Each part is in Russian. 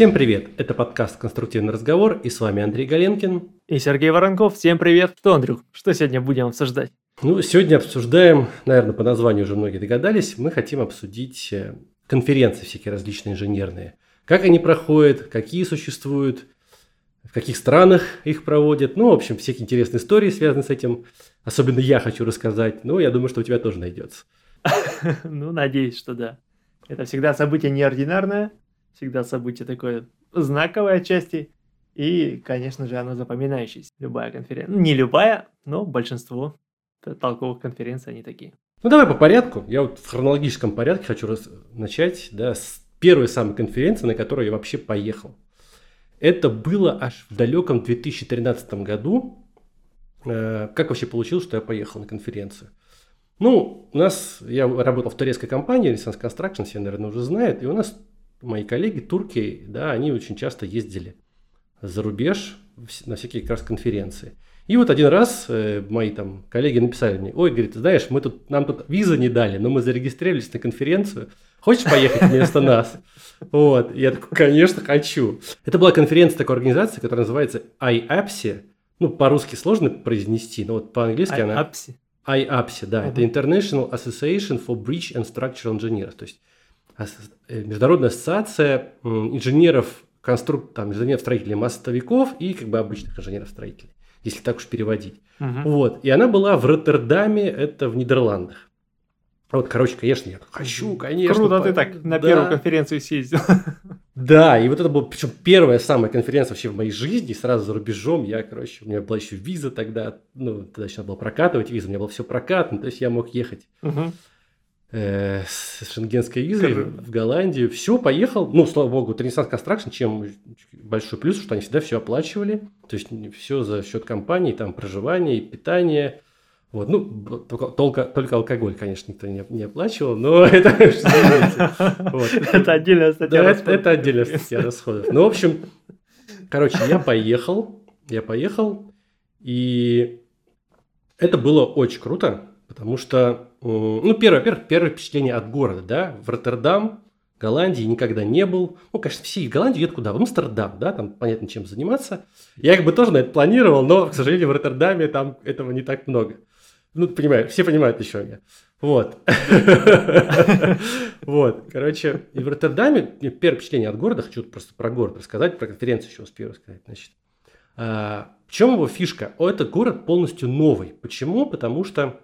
Всем привет! Это подкаст «Конструктивный разговор» и с вами Андрей Галенкин. И Сергей Воронков. Всем привет! Что, Андрюх, что сегодня будем обсуждать? Ну, сегодня обсуждаем, наверное, по названию уже многие догадались, мы хотим обсудить э, конференции всякие различные инженерные. Как они проходят, какие существуют, в каких странах их проводят. Ну, в общем, всякие интересные истории связаны с этим. Особенно я хочу рассказать. Ну, я думаю, что у тебя тоже найдется. Ну, надеюсь, что да. Это всегда событие неординарное, всегда событие такое знаковое отчасти. И, конечно же, оно запоминающееся. Любая конференция. Не любая, но большинство толковых конференций они такие. Ну, давай по порядку. Я вот в хронологическом порядке хочу раз начать да, с первой самой конференции, на которую я вообще поехал. Это было аж в далеком 2013 году. Э, как вообще получилось, что я поехал на конференцию? Ну, у нас, я работал в турецкой компании, Renaissance Construction, все, наверное, уже знают, и у нас мои коллеги, турки, да, они очень часто ездили за рубеж на всякие как раз конференции. И вот один раз э, мои там коллеги написали мне, ой, говорит, знаешь, мы тут, нам тут визы не дали, но мы зарегистрировались на конференцию, хочешь поехать вместо нас? Вот, я такой, конечно, хочу. Это была конференция такой организации, которая называется IAPSI, ну, по-русски сложно произнести, но вот по-английски она... IAPSI. IAPSI, да, это International Association for Bridge and Structural Engineers, то есть Международная ассоциация инженеров, конструк... там, инженеров-строителей мостовиков и как бы обычных инженеров-строителей если так уж переводить. Угу. Вот. И она была в Роттердаме, это в Нидерландах. Вот, короче, конечно, я хочу, конечно. Круто, по... ты так на да. первую конференцию съездил. Да, и вот это была, причем первая самая конференция вообще в моей жизни, сразу за рубежом. Я, короче, у меня была еще виза тогда, ну, тогда еще надо было прокатывать визу, у меня было все прокатано, то есть я мог ехать. Угу. Э, с шенгенской визой в Голландию. Все, поехал. Ну, слава богу, Renaissance Construction, чем большой плюс, что они всегда все оплачивали. То есть все за счет компании, там проживание, питание. Вот, ну, только, только, только алкоголь, конечно, никто не, не оплачивал, но это Это отдельная статья расходов. Это отдельная статья расходов. Ну, в общем, короче, я поехал, я поехал, и это было очень круто, потому что ну, первое, первое, первое впечатление от города, да, в Роттердам, Голландии никогда не был. Ну, конечно, все в Голландию едут куда? В Амстердам, да, там понятно, чем заниматься. Я как бы тоже на это планировал, но, к сожалению, в Роттердаме там этого не так много. Ну, понимаю, все понимают еще меня. Вот. Вот, короче, и в Роттердаме первое впечатление от города, хочу просто про город рассказать, про конференцию еще успею рассказать, значит. А, в чем его фишка? О, этот город полностью новый. Почему? Потому что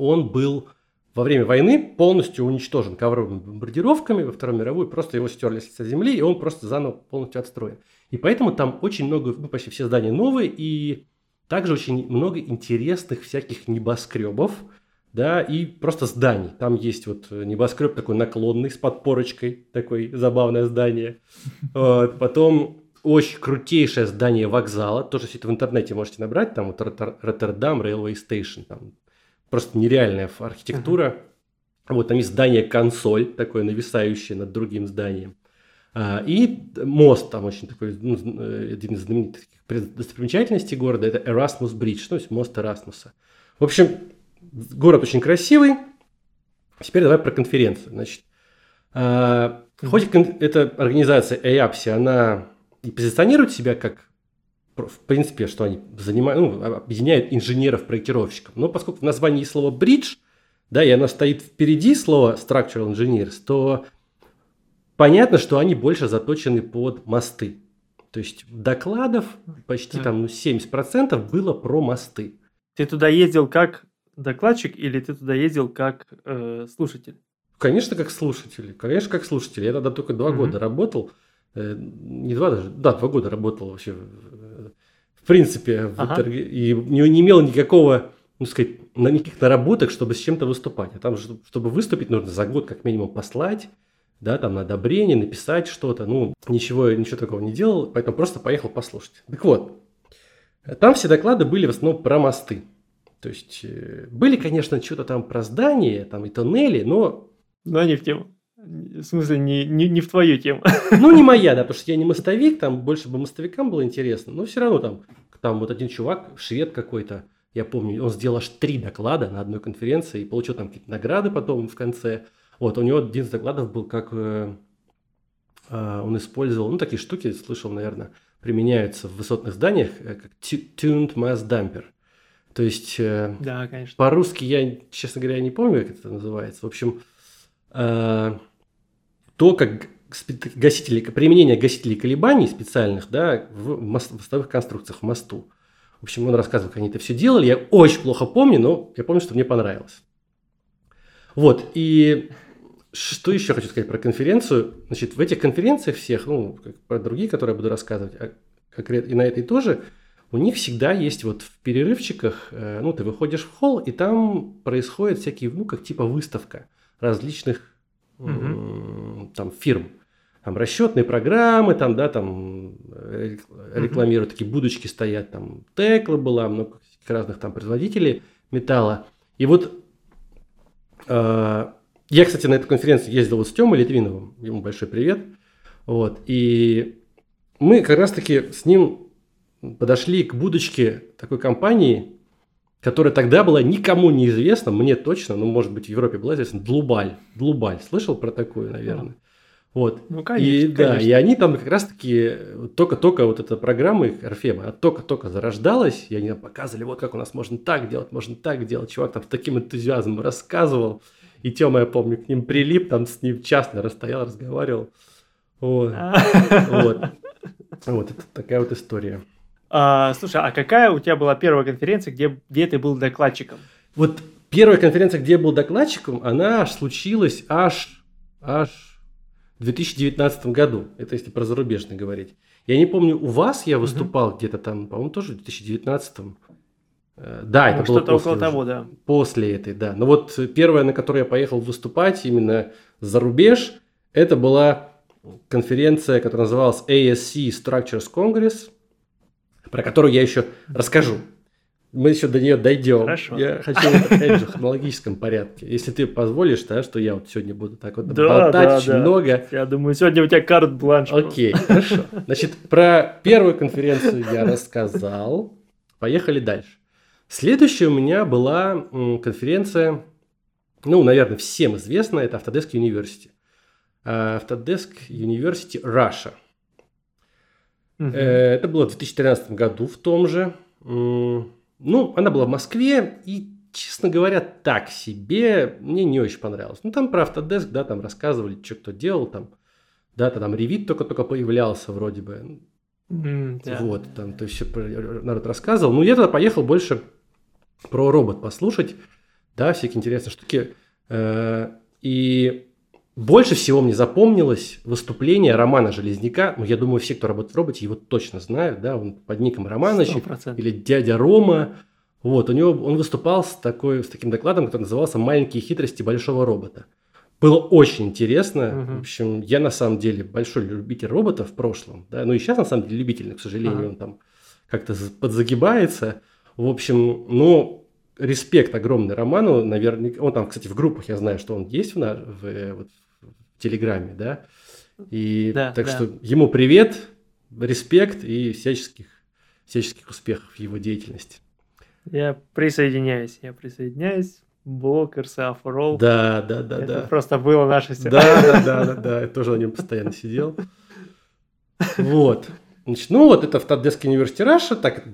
он был во время войны полностью уничтожен ковровыми бомбардировками во Второй мировой, просто его стерли с земли, и он просто заново полностью отстроен. И поэтому там очень много, ну, почти все здания новые, и также очень много интересных всяких небоскребов, да, и просто зданий. Там есть вот небоскреб такой наклонный с подпорочкой, такое забавное здание. Вот. Потом очень крутейшее здание вокзала, тоже все это в интернете можете набрать, там вот Роттердам Railway Station, там просто нереальная архитектура. Uh-huh. Вот там есть здание-консоль, такое нависающее над другим зданием. А, и мост там очень такой, ну, э, один из знаменитых достопримечательностей города, это Erasmus Bridge, то есть мост Эрасмуса. В общем, город очень красивый. Теперь давай про конференцию. Значит, а, хоть эта организация EAPSI, она и позиционирует себя как в принципе, что они занимают, ну, объединяют инженеров-проектировщиков. Но поскольку в названии есть слово «бридж», да, и оно стоит впереди слова structural engineers, то понятно, что они больше заточены под мосты. То есть докладов почти да. там ну, 70% было про мосты. Ты туда ездил как докладчик или ты туда ездил как э, слушатель? Конечно, как слушатель. Конечно, как слушатель. Я тогда только два угу. года работал. Э, не два даже, да, два года работал вообще в принципе, ага. и не, не имел никакого, ну сказать, никаких наработок, чтобы с чем-то выступать. А там, чтобы выступить, нужно за год как минимум послать, да, там на одобрение, написать что-то. Ну, ничего, ничего такого не делал, поэтому просто поехал послушать. Так вот, там все доклады были в основном про мосты. То есть, э, были, конечно, что-то там про здания, там и тоннели, но... Но не в тему. В смысле, не, не, не в твою тему. Ну, не моя, да, потому что я не мостовик, там больше бы мостовикам было интересно, но все равно там, там вот один чувак, швед какой-то, я помню, он сделал аж три доклада на одной конференции и получил там какие-то награды потом в конце. Вот, у него один из докладов был как э, э, он использовал, ну, такие штуки, слышал, наверное, применяются в высотных зданиях, э, как tuned mass damper. То есть, э, Да, конечно. по-русски я, честно говоря, не помню, как это называется. В общем, э, то, как гасители, применение гасителей колебаний специальных, да, в мос- мостовых конструкциях, в мосту. В общем, он рассказывал, как они это все делали. Я очень плохо помню, но я помню, что мне понравилось. Вот, и что еще хочу сказать про конференцию? Значит, в этих конференциях всех, ну, как про другие, которые я буду рассказывать, а конкретно и на этой тоже, у них всегда есть вот в перерывчиках, э, ну, ты выходишь в холл, и там происходят всякие, ну, как типа выставка различных м, там фирм. Там расчетные программы, там, да, там э, рекламируют, такие будочки стоят, там Текла была, много разных там производителей металла. И вот э, я, кстати, на эту конференцию ездил вот с Тёмой Литвиновым, ему большой привет. Вот, и мы как раз-таки с ним подошли к будочке такой компании, которая тогда была никому не известна, мне точно, ну, может быть, в Европе была известна, Длубаль. Длубаль. Слышал про такую, наверное? Вот. Ну, И конечно, да, конечно. и они там как раз-таки только-только вот эта программа их Орфема, а только-только зарождалась, и они нам показывали, вот как у нас можно так делать, можно так делать. Чувак там с таким энтузиазмом рассказывал, и Тёма, я помню, к ним прилип, там с ним часто расстоял, разговаривал. Вот, вот. Вот, это такая вот история. А, слушай, а какая у тебя была первая конференция, где, где ты был докладчиком? Вот первая конференция, где я был докладчиком, она случилась аж, аж в 2019 году. Это если про зарубежный говорить. Я не помню, у вас я выступал где-то там, по-моему, тоже в 2019. Э, Да, это Ну, было Что-то после около уже. того, да. После этой, да. Но вот первая, на которой я поехал выступать именно за рубеж, это была конференция, которая называлась ASC Structures Congress, про которую я еще расскажу. Мы еще до нее дойдем. Хорошо. Я хочу, опять же, в хронологическом порядке. Если ты позволишь, да, что я вот сегодня буду так вот Да, болтать да, очень да. много. Я думаю, сегодня у тебя карт-бланш. Окей, хорошо. Значит, про первую конференцию я рассказал. Поехали дальше. Следующая у меня была конференция, ну, наверное, всем известная, это Autodesk University. А, Autodesk University Russia. Э, Это было в 2013 году в том же. Ну, она была в Москве, и, честно говоря, так себе, мне не очень понравилось. Ну, там про Autodesk, да, там рассказывали, что кто делал, там, да, там Revit только-только появлялся вроде бы. М, да. Вот, там, то есть все народ рассказывал. Ну, я тогда поехал больше про робот послушать, да, всякие интересные штуки. Э, И больше всего мне запомнилось выступление Романа Железняка. Ну, я думаю, все, кто работает в роботе, его точно знают, да, он под ником Романович Сто процентов. или дядя Рома. Вот, у него он выступал с, такой, с таким докладом, который назывался «Маленькие хитрости большого робота». Было очень интересно. Мгм. В общем, я на самом деле большой любитель роботов в прошлом. Да? Ну и сейчас на самом деле любитель, но, к сожалению, Ага. он там как-то за- подзагибается. В общем, ну, респект огромный Роману. Наверняка, он там, кстати, в группах, я знаю, что он есть в, в, э, вот, Телеграме, да. И Да, так да. что ему привет, респект и всяческих, всяческих успехов в его деятельности. Я присоединяюсь, я присоединяюсь. Блок RCA for All. Да, да, да, Это да. просто было наше Да, да, да, да, да, я тоже на нем постоянно сидел. Вот. Значит, ну вот это в Autodesk University Russia, так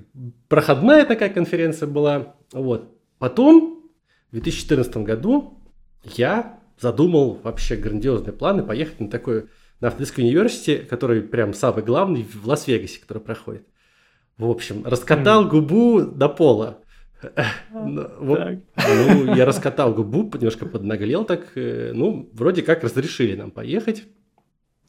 проходная такая конференция была. Вот. Потом, в 2014 году, я задумал вообще грандиозные планы поехать на такой, на Autodesk University, который прям самый главный в Лас-Вегасе, который проходит. В общем, раскатал губу до пола. Ну, ну, я раскатал губу, немножко поднаглел так. э, Ну, вроде как разрешили нам поехать.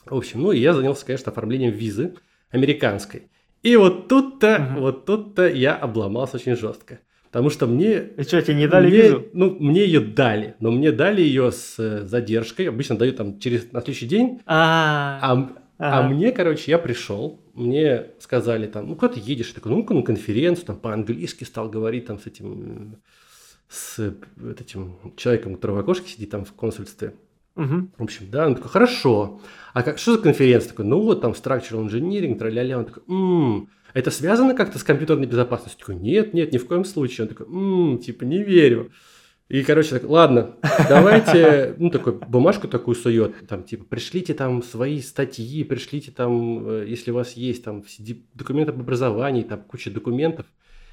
В общем, ну, и я занялся, конечно, оформлением визы американской. И вот тут-то, вот тут-то я обломался очень жестко. Потому что мне... И что, тебе не дали мне- визу? Ну, мне ее дали, но мне дали ее с э, задержкой. Обычно дают там через на следующий день. А, А, а мне, короче, я пришел, мне сказали там, ну куда ты едешь? Я такой, ну-ка на конференцию, там по-английски стал говорить там с этим, с этим человеком, который в окошке сидит там в консульстве. Мгм. В общем, да, он такой, хорошо. А как, что за конференция? Такой, ну вот там structural engineering, тра-ля-ля. Он такой, «М, это связано как-то с компьютерной безопасностью? Такой, нет, нет, ни в коем случае. Он такой, «М, типа, не верю. И, короче, так, ладно, давайте, ну, такой, бумажку такую сует, там, типа, пришлите там свои статьи, пришлите там, э, если у вас есть там документы об образовании, там куча документов.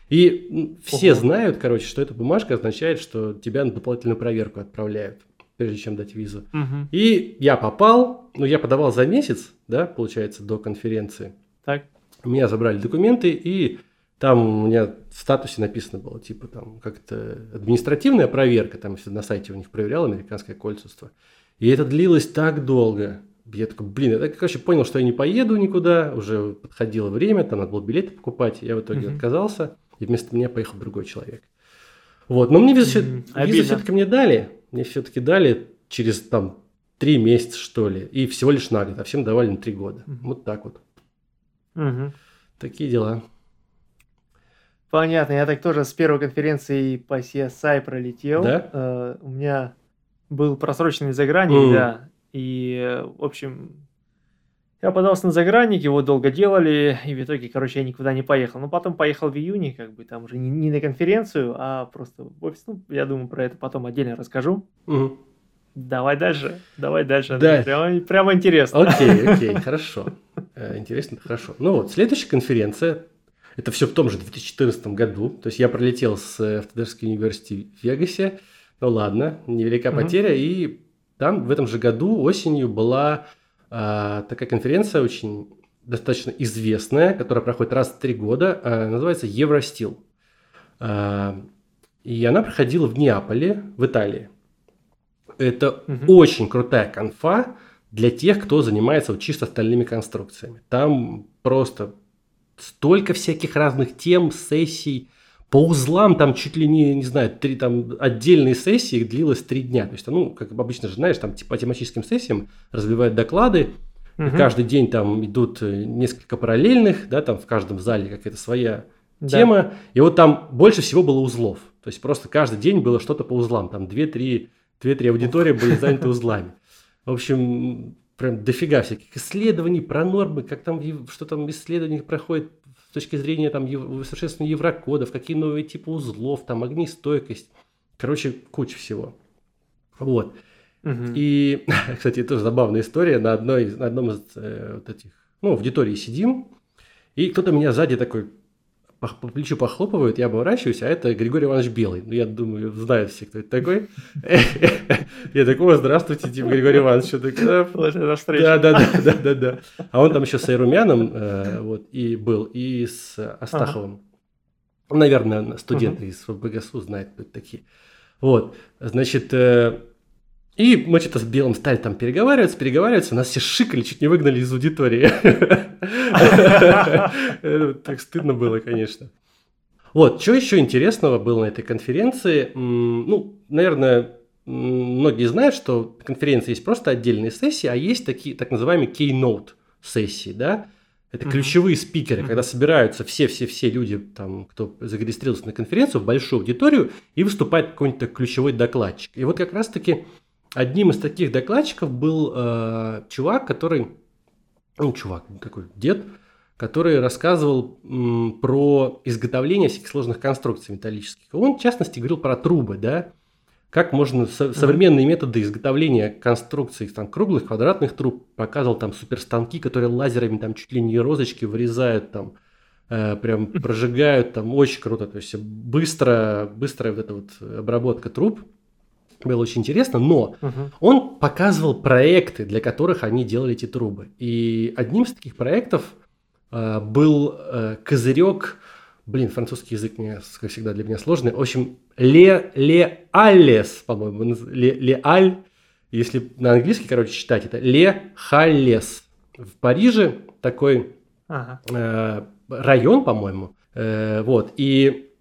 И все Ого. знают, короче, что эта бумажка означает, что тебя на дополнительную проверку отправляют, прежде чем дать визу. Угу. И я попал, ну, я подавал за месяц, да, получается, до конференции. Так. Меня забрали документы, и там у меня в статусе написано было, типа, там, как-то административная проверка, там, если на сайте у них проверял американское консульство. И это длилось так долго. Я такой, блин, я, короче, понял, что я не поеду никуда, уже подходило время, там надо было билеты покупать, я в итоге mm-hmm. отказался, и вместо меня поехал другой человек. Вот, но мне визу, mm-hmm. визу все-таки мне дали, мне все-таки дали через там три месяца, что ли, и всего лишь на год, а всем давали на три года. Mm-hmm. Вот так вот. Mm-hmm. Такие дела. Понятно, я так тоже с первой конференции по CSI пролетел. Да? Uh, у меня был просроченный загранник, mm. да. И, в общем, я подался на загранник, его долго делали, и в итоге, короче, я никуда не поехал. Но потом поехал в июне, как бы там уже не, не на конференцию, а просто в офис. Ну, я думаю, про это потом отдельно расскажу. Mm. Давай дальше, давай дальше. Да. Прямо, прямо интересно. Окей, окей, хорошо. Э, интересно, хорошо. Ну вот, следующая конференция это все в том же 2014 году. То есть я пролетел с Autodesk University в Вегасе. Ну ладно, невелика потеря. И там в этом же году осенью была а, такая конференция очень достаточно известная, которая проходит раз в три года, а, называется Евростил. А, и она проходила в Неаполе, в Италии. Это угу. очень крутая конфа для тех, кто занимается вот чисто стальными конструкциями. Там просто столько всяких разных тем, сессий. По узлам там чуть ли не, не знаю, три там отдельные сессии длилось три дня. То есть, ну, как обычно же, знаешь, там по тематическим сессиям разбивают доклады, угу. каждый день там идут э, несколько параллельных, да, там в каждом зале какая-то своя да. тема. И вот там больше всего было узлов. То есть просто каждый день было что-то по узлам. Там две-три две-три аудитории были заняты узлами. В общем, прям дофига всяких исследований про нормы, как там, что там исследования проходят с точки зрения там совершенствования еврокодов, какие новые типы узлов, там огнестойкость. Короче, куча всего. Вот. Угу. И, кстати, тоже забавная история. На, одной, на одном из э, вот этих, ну, в аудитории сидим, и кто-то меня сзади такой по, плечу похлопывают, я оборачиваюсь, а это Григорий Иванович Белый. Ну, я думаю, знают все, кто это такой. Я такой, здравствуйте, типа, Григорий Иванович. Да, да, да, да, да, да. А он там еще с Айрумяном э, вот, и был, и с Астаховым. Наверное, студенты из ФБГСУ знают, кто это такие. Вот, значит, э, и мы что-то с Белым стали там переговариваться, переговариваться, нас все шикали, чуть не выгнали из аудитории. Так стыдно было, конечно. Вот, что еще интересного было на этой конференции? Ну, наверное, многие знают, что конференция есть просто отдельные сессии, а есть такие так называемые keynote сессии, да? Это ключевые спикеры, когда собираются все-все-все люди, там, кто зарегистрировался на конференцию, в большую аудиторию, и выступает какой-нибудь ключевой докладчик. И вот как раз-таки Одним из таких докладчиков был э, чувак, который, ну, чувак, такой дед, который рассказывал м, про изготовление всяких сложных конструкций металлических. Он, в частности, говорил про трубы, да, как можно со- современные методы изготовления конструкций там, круглых, квадратных труб. Показывал там суперстанки, которые лазерами там чуть ли не розочки вырезают там, э, прям прожигают там, очень круто. То есть быстро, быстрая вот эта вот обработка труб было очень интересно, но угу. он показывал проекты, для которых они делали эти трубы. И одним из таких проектов э, был э, козырек, блин, французский язык, мне, как всегда, для меня сложный. В общем, Ле, Ле Аллес, по-моему, Ле, Ле Аль, если на английский, короче, читать, это Ле Халлес. В Париже такой ага. э, район, по-моему, э, вот, и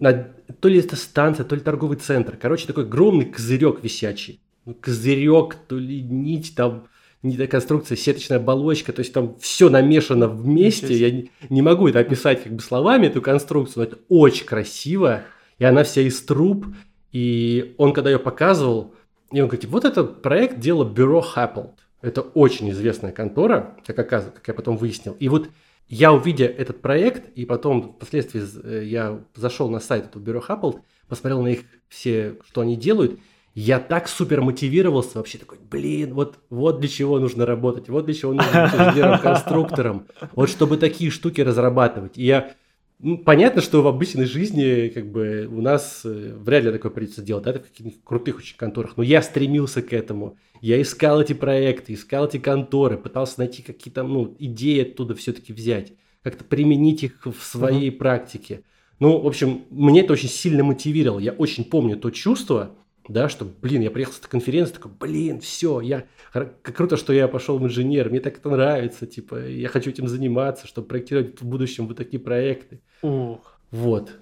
на то ли это станция, то ли торговый центр. Короче, такой огромный козырек висячий. Ну, козырек, то ли нить, там не конструкция, сеточная оболочка, то есть там все намешано вместе. Я не, не могу это описать как бы словами, эту конструкцию, но это очень красиво, и она вся из труб. И он, когда ее показывал, и он говорит, вот этот проект делал бюро Хапплд. Это очень известная контора, как оказывается, как я потом выяснил. И вот я, увидя этот проект, и потом впоследствии э, я зашел на сайт этого бюро Хапплд, посмотрел на их все, что они делают, я так супер мотивировался вообще такой, блин, вот, вот для чего нужно работать, вот для чего нужно быть инженером-конструктором, вот чтобы такие штуки разрабатывать. И я ну, понятно, что в обычной жизни как бы у нас э, вряд ли такое придется делать, да, в каких-нибудь крутых очень конторах, но я стремился к этому, я искал эти проекты, искал эти конторы, пытался найти какие-то ну, идеи оттуда все-таки взять, как-то применить их в своей uh-huh. практике. Ну, в общем, мне это очень сильно мотивировало. Я очень помню то чувство, да, что, блин, я приехал с этой конференции, такой, блин, все, я, как круто, что я пошел в инженер, мне так это нравится, типа, я хочу этим заниматься, чтобы проектировать в будущем вот такие проекты. Ух. Вот.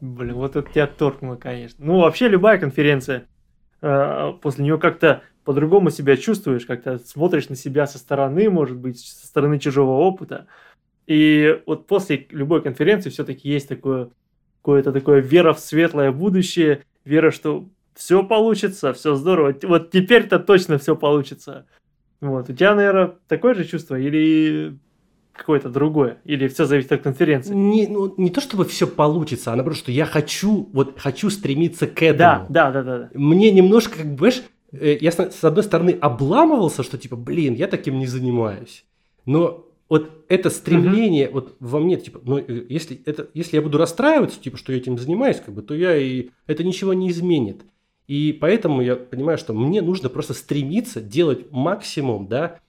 Блин, вот это тебя торкнуло, конечно. Ну, вообще любая конференция, после нее как-то по-другому себя чувствуешь, как-то смотришь на себя со стороны, может быть, со стороны чужого опыта. И вот после любой конференции все-таки есть такое какое-то такое вера в светлое будущее, вера, что все получится, все здорово. Вот теперь-то точно все получится. Вот. У тебя, наверное, такое же чувство или какое-то другое? Или все зависит от конференции? Не, ну, не то чтобы все получится, а наоборот, что я хочу, вот хочу стремиться к этому. Да, да, да, да. Мне немножко, как бы, э, я с одной стороны обламывался, что типа, блин, я таким не занимаюсь. Но вот это стремление, uh-huh. вот во мне, типа, ну, э, если, это, если я буду расстраиваться, типа, что я этим занимаюсь, как бы, то я и это ничего не изменит. И поэтому я понимаю, что мне нужно просто стремиться делать максимум, да,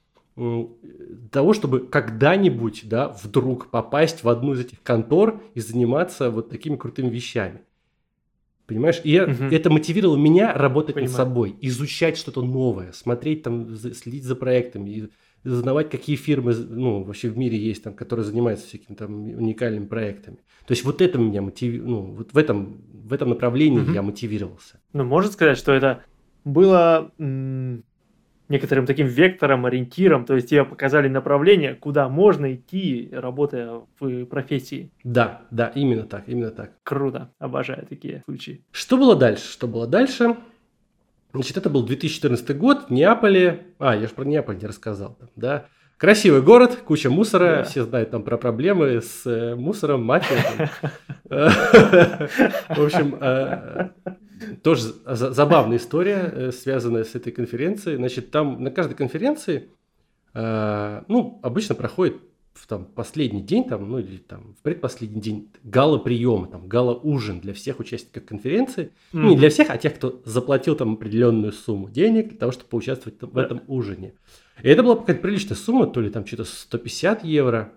того, чтобы когда-нибудь, да, вдруг попасть в одну из этих контор и заниматься вот такими крутыми вещами. Понимаешь? И угу. это мотивировало меня работать Понимаю. над собой, изучать что-то новое, смотреть там, следить за проектами, узнавать, какие фирмы, ну, вообще в мире есть там, которые занимаются всякими там уникальными проектами. То есть вот это меня мотивировало, ну, вот в этом, в этом направлении угу. я мотивировался. Ну, можно сказать, что это было м- некоторым таким вектором, ориентиром, то есть тебе показали направление, куда можно идти, работая в профессии. Да, да, именно так, именно так. Круто, обожаю такие случаи. Что было дальше? Что было дальше? Значит, это был 2014 год в Неаполе. А, я же про Неаполь не рассказал, да. Красивый город, куча мусора, да. все знают там про проблемы с э, мусором, мафия. В общем, э, тоже забавная история, э, связанная с этой конференцией. Значит, там на каждой конференции, ну, обычно проходит в там, последний день, там, ну или там в предпоследний день гала-приема, там, гала-ужин для всех участников конференции. Mm-hmm. Ну, не для всех, а тех, кто заплатил там определенную сумму денег для того, чтобы поучаствовать в этом ужине. И это была какая-то приличная сумма, то ли там что-то 150 евро.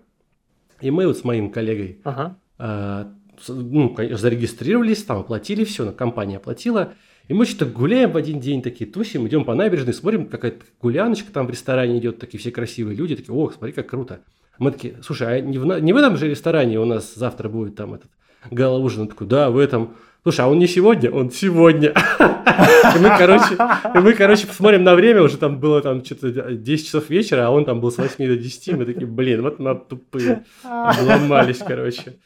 И мы вот с моим коллегой ага. э, ну, зарегистрировались, там оплатили все, компания оплатила. И мы что-то гуляем в один день, такие тусим, идем по набережной, смотрим, какая-то гуляночка там в ресторане идет, такие все красивые люди, такие, ох, смотри, как круто. Мы такие, слушай, а не в, не в этом же ресторане у нас завтра будет там этот гала-ужин? Он такой, да, в этом. Слушай, а он не сегодня? Он сегодня. И мы, короче, и мы, короче, посмотрим на время, уже там было там что-то 10 часов вечера, а он там был с 8 до 10, мы такие, блин, вот мы тупые. Обломались, короче.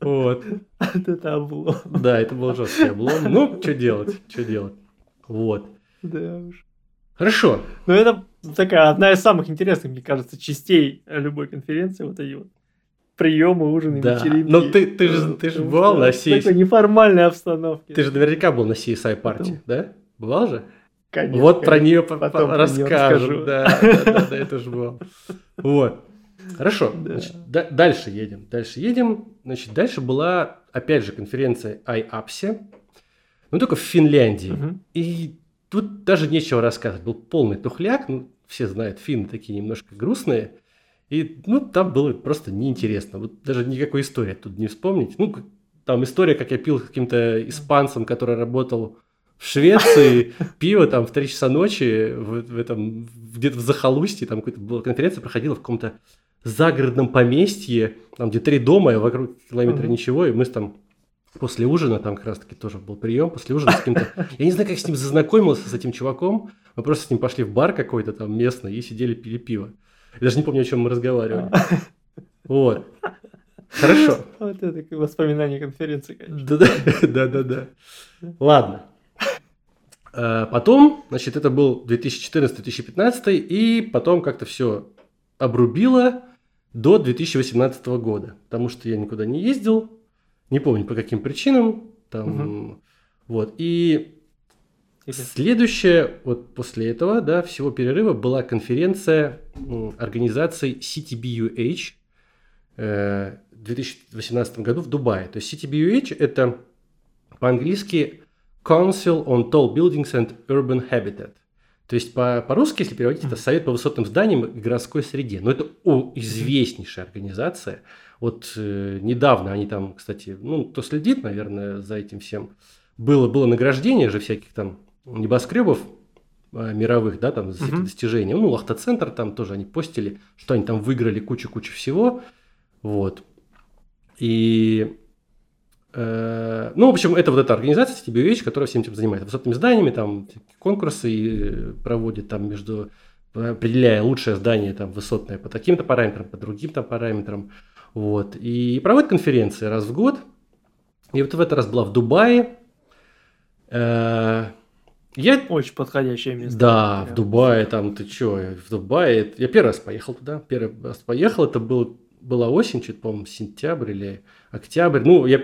Вот. Это облом. Да, это был жесткий облом. Ну, что делать, что делать. Вот. Да уж. Хорошо. Ну, это такая одна из самых интересных, мне кажется, частей любой конференции, вот эти вот приемы, ужины, да. вечеринки. Ну, ты, ты же, ты же бывал на CSI. Такой неформальной обстановке. Ты же наверняка был на CSI партии, да? Бывал же? Конечно. Вот конечно. про нее потом расскажем. Да, да, да, да, это же бывал. Вот. Хорошо. Да. Значит, да, дальше едем. Дальше едем. Значит, дальше была, опять же, конференция IAPSE, но только в Финляндии. Угу. И Тут даже нечего рассказывать. Был полный тухляк. Ну, все знают, финны такие немножко грустные. И, ну, там было просто неинтересно. Вот даже никакой истории тут не вспомнить. Ну, там история, как я пил каким-то испанцем, который работал в Швеции, пиво там в 3 часа ночи, в, в этом, где-то в захолустье, там какая-то была конференция проходила в каком-то загородном поместье, там где три дома, и вокруг километра ничего, и мы там после ужина, там как раз таки тоже был прием, после ужина с кем-то, я не знаю, как с ним зазнакомился, с этим чуваком, мы просто с ним пошли в бар какой-то там местный и сидели, пили пиво. Я даже не помню, о чем мы разговаривали. Вот. Хорошо. Вот это воспоминание конференции, конечно. Да-да-да. Ладно. А, потом, значит, это был 2014-2015, и потом как-то все обрубило до 2018 года, потому что я никуда не ездил, не помню по каким причинам. Там угу. Вот. И следующее, вот после этого, да, всего перерыва была конференция организации CTBUH э, в 2018 году в Дубае. То есть CTBUH это по-английски Council on Tall Buildings and Urban Habitat. То есть по- по-русски, если переводить, это Совет по высотным зданиям и городской среде. Но это о, известнейшая организация. Вот э, недавно они там, кстати, ну, кто следит, наверное, за этим всем, было, было награждение же всяких там небоскребов э, мировых, да, там, за Мгм. достижения. Ну, Лахта-центр там тоже они постили, что они там выиграли кучу-кучу всего. Вот. И Э, Ну, в общем, это вот эта организация TBUH, которая всем этим занимается. Высотными зданиями, там конкурсы и проводит там между определяя лучшее здание там высотное по таким-то параметрам, по другим там параметрам. Вот. И проводит конференции раз в год. И вот в этот раз была в Дубае. Э, Я Очень подходящее место. да, в Прям. Дубае, там ты чё, в Дубае, я первый раз поехал туда, первый раз поехал, это был, была осень, что-то, по-моему, сентябрь или октябрь, ну, я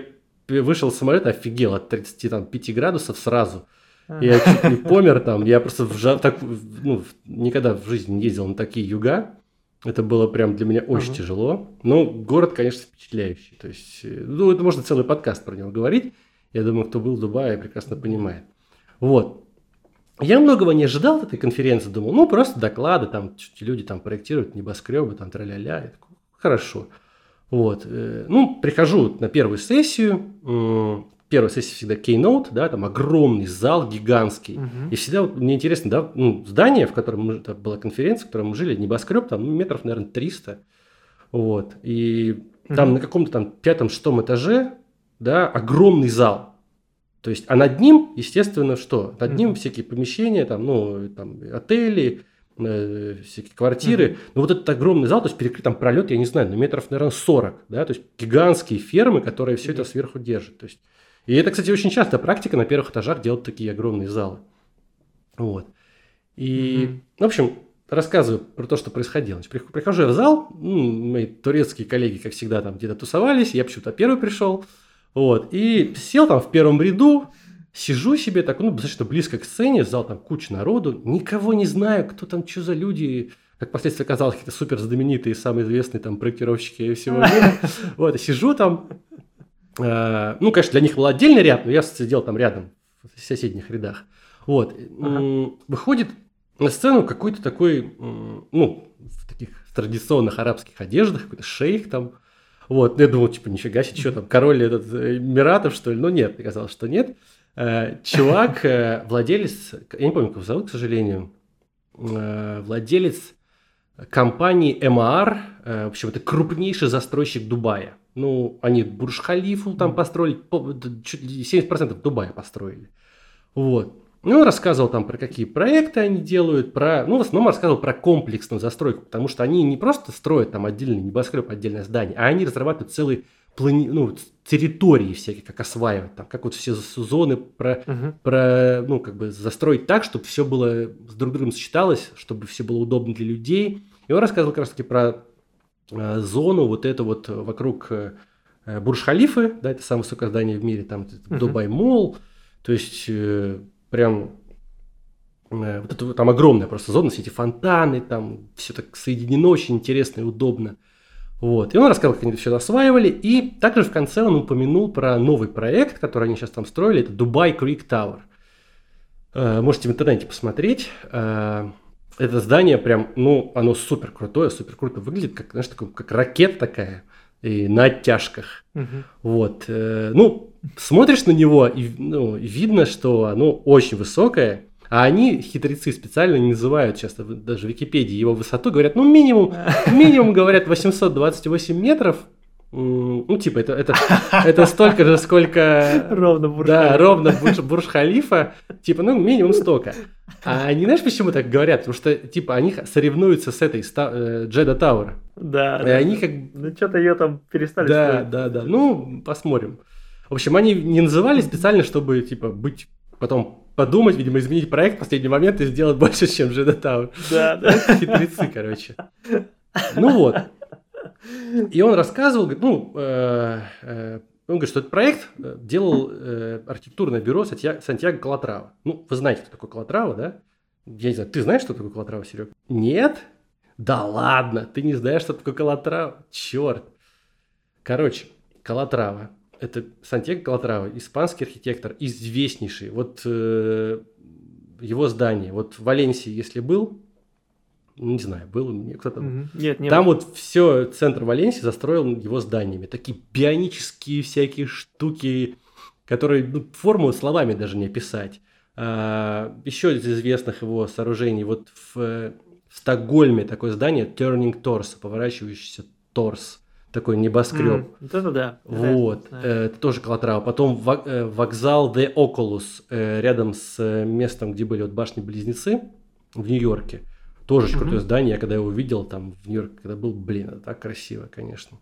вышел с самолета, офигел, от 35 градусов сразу, А. я чуть не помер там, я просто в жар- так, ну, в- никогда в жизни не ездил на такие юга, это было прям для меня очень Ага. тяжело, но город, конечно, впечатляющий, то есть, э, ну, это можно целый подкаст про него говорить, я думаю, кто был в Дубае, прекрасно понимает. Вот. Я многого не ожидал от этой конференции, думал, ну, просто доклады, там люди там проектируют небоскребы, там тра-ля-ля, такой, хорошо. Вот, э, ну, прихожу на первую сессию, первая сессия всегда keynote, да, там огромный зал гигантский, Мгм. и всегда вот мне интересно, да, ну, здание, в котором мы, это была конференция, в котором мы жили, небоскреб, там, ну, метров, наверное, 300, вот, и там Мгм. на каком-то там пятом-шестом этаже, да, огромный зал, то есть, а над ним, естественно, что? Над ним всякие помещения, там, ну, там, отели, э, всякие квартиры. Ну, вот этот огромный зал, то есть, перекрыт там пролет, я не знаю, на метров, наверное, 40, да, то есть, гигантские фермы, которые все это сверху держат. То есть, и это, кстати, очень часто практика на первых этажах делать такие огромные залы. Вот. И, в общем, рассказываю про то, что происходило. Значит, Прихожу я в зал, ну, мои турецкие коллеги, как всегда, там где-то тусовались, я почему-то первый пришел, вот, и сел там в первом ряду, сижу себе так, ну, достаточно близко к сцене, зал там куча народу, никого не знаю, кто там, что за люди, как впоследствии оказалось, какие-то супер знаменитые, самые известные там проектировщики всего мира. Вот, сижу там, э, ну, конечно, для них был отдельный ряд, но я сидел там рядом, в соседних рядах. Вот, выходит на сцену какой-то такой, ну, в таких традиционных арабских одеждах, какой-то шейх там. Вот, ну, я думал, типа, нифига себе, что там, король этот э, Эмиратов, что ли? Но нет, оказалось, что нет. Э, Чувак, э, владелец, я не помню, как его зовут, к сожалению, владелец компании MR, в общем, это крупнейший застройщик Дубая. Ну, они Бурж-Халифу там построили, чуть ли 70% Дубая построили. Вот. Ну, он рассказывал там про какие проекты они делают, про, ну, в основном рассказывал про комплексную застройку, потому что они не просто строят там отдельный небоскреб, отдельное здание, а они разрабатывают целые плани... ну, территории всякие, как осваивать, там, как вот все зоны про, Мгм. про, ну, как бы застроить так, чтобы все было с друг другом сочеталось, чтобы все было удобно для людей. И он рассказывал как раз-таки про э, зону вот эту вот вокруг э, Бурж-Халифы, да, это самое высокое здание в мире, там Мгм. Дубай-Молл, то есть э, прям э, вот это там огромная просто зона, все эти фонтаны, там все так соединено очень интересно и удобно. Вот. И он рассказал, как они это все осваивали. И также в конце он упомянул про новый проект, который они сейчас там строили. Это Дубай Крик Тауэр. Э, Можете в интернете посмотреть. Э, Это здание прям, ну, оно супер крутое, супер круто выглядит, как, знаешь, такой, как ракета такая и на оттяжках. Мгм. Вот. э, Ну, смотришь на него, и ну, видно, что оно очень высокое. А они, хитрецы, специально не называют часто даже в Википедии его высоту. Говорят, ну, минимум, минимум, говорят, 828 метров. Ну, типа, это, это, это столько же, сколько... Ровно Бурж Да, Халифа. ровно Бурж- Бурж-Халифа. Типа, ну, минимум столько. А они, знаешь, почему так говорят? Потому что, типа, они соревнуются с этой ста- э, Джеда Тауэр. Да. И да, они как Ну, что-то ее там перестали да, строить. да, да. Ну, посмотрим. В общем, они не называли специально, чтобы, типа, быть потом подумать, видимо, изменить проект в последний момент и сделать больше, чем GD. Да, да. Хитрецы, короче. Ну вот. И он рассказывал, говорит, ну, э, э, Он говорит, что этот проект э, делал э, архитектурное бюро Сантьяго Калатрава. Ну, вы знаете, кто такой Калатрава, да? Я не знаю, ты знаешь, что такое Калатрава, Серег? Нет? Да ладно, ты не знаешь, что такое Калатрава? Черт. Короче, Калатрава. Это Сантьяго Калатрава, испанский архитектор, известнейший. Вот э, его здание. Вот в Валенсии, если был, не знаю, был кто-то. Нет, не Там был. вот все центр Валенсии застроил его зданиями. Такие бионические всякие штуки, которые ну, форму словами даже не описать. А, еще из известных его сооружений, вот в, в Стокгольме такое здание Turning Torso, поворачивающийся торс такой небоскреб. Mm, вот это да. Вот, да, э, это тоже Калатрава. Потом э, вокзал The Oculus э, рядом с местом, где были вот башни-близнецы в Нью-Йорке. Тоже очень mm-hmm. крутое здание. Я когда его увидел там в Нью-Йорке, когда был, блин, это так красиво, конечно.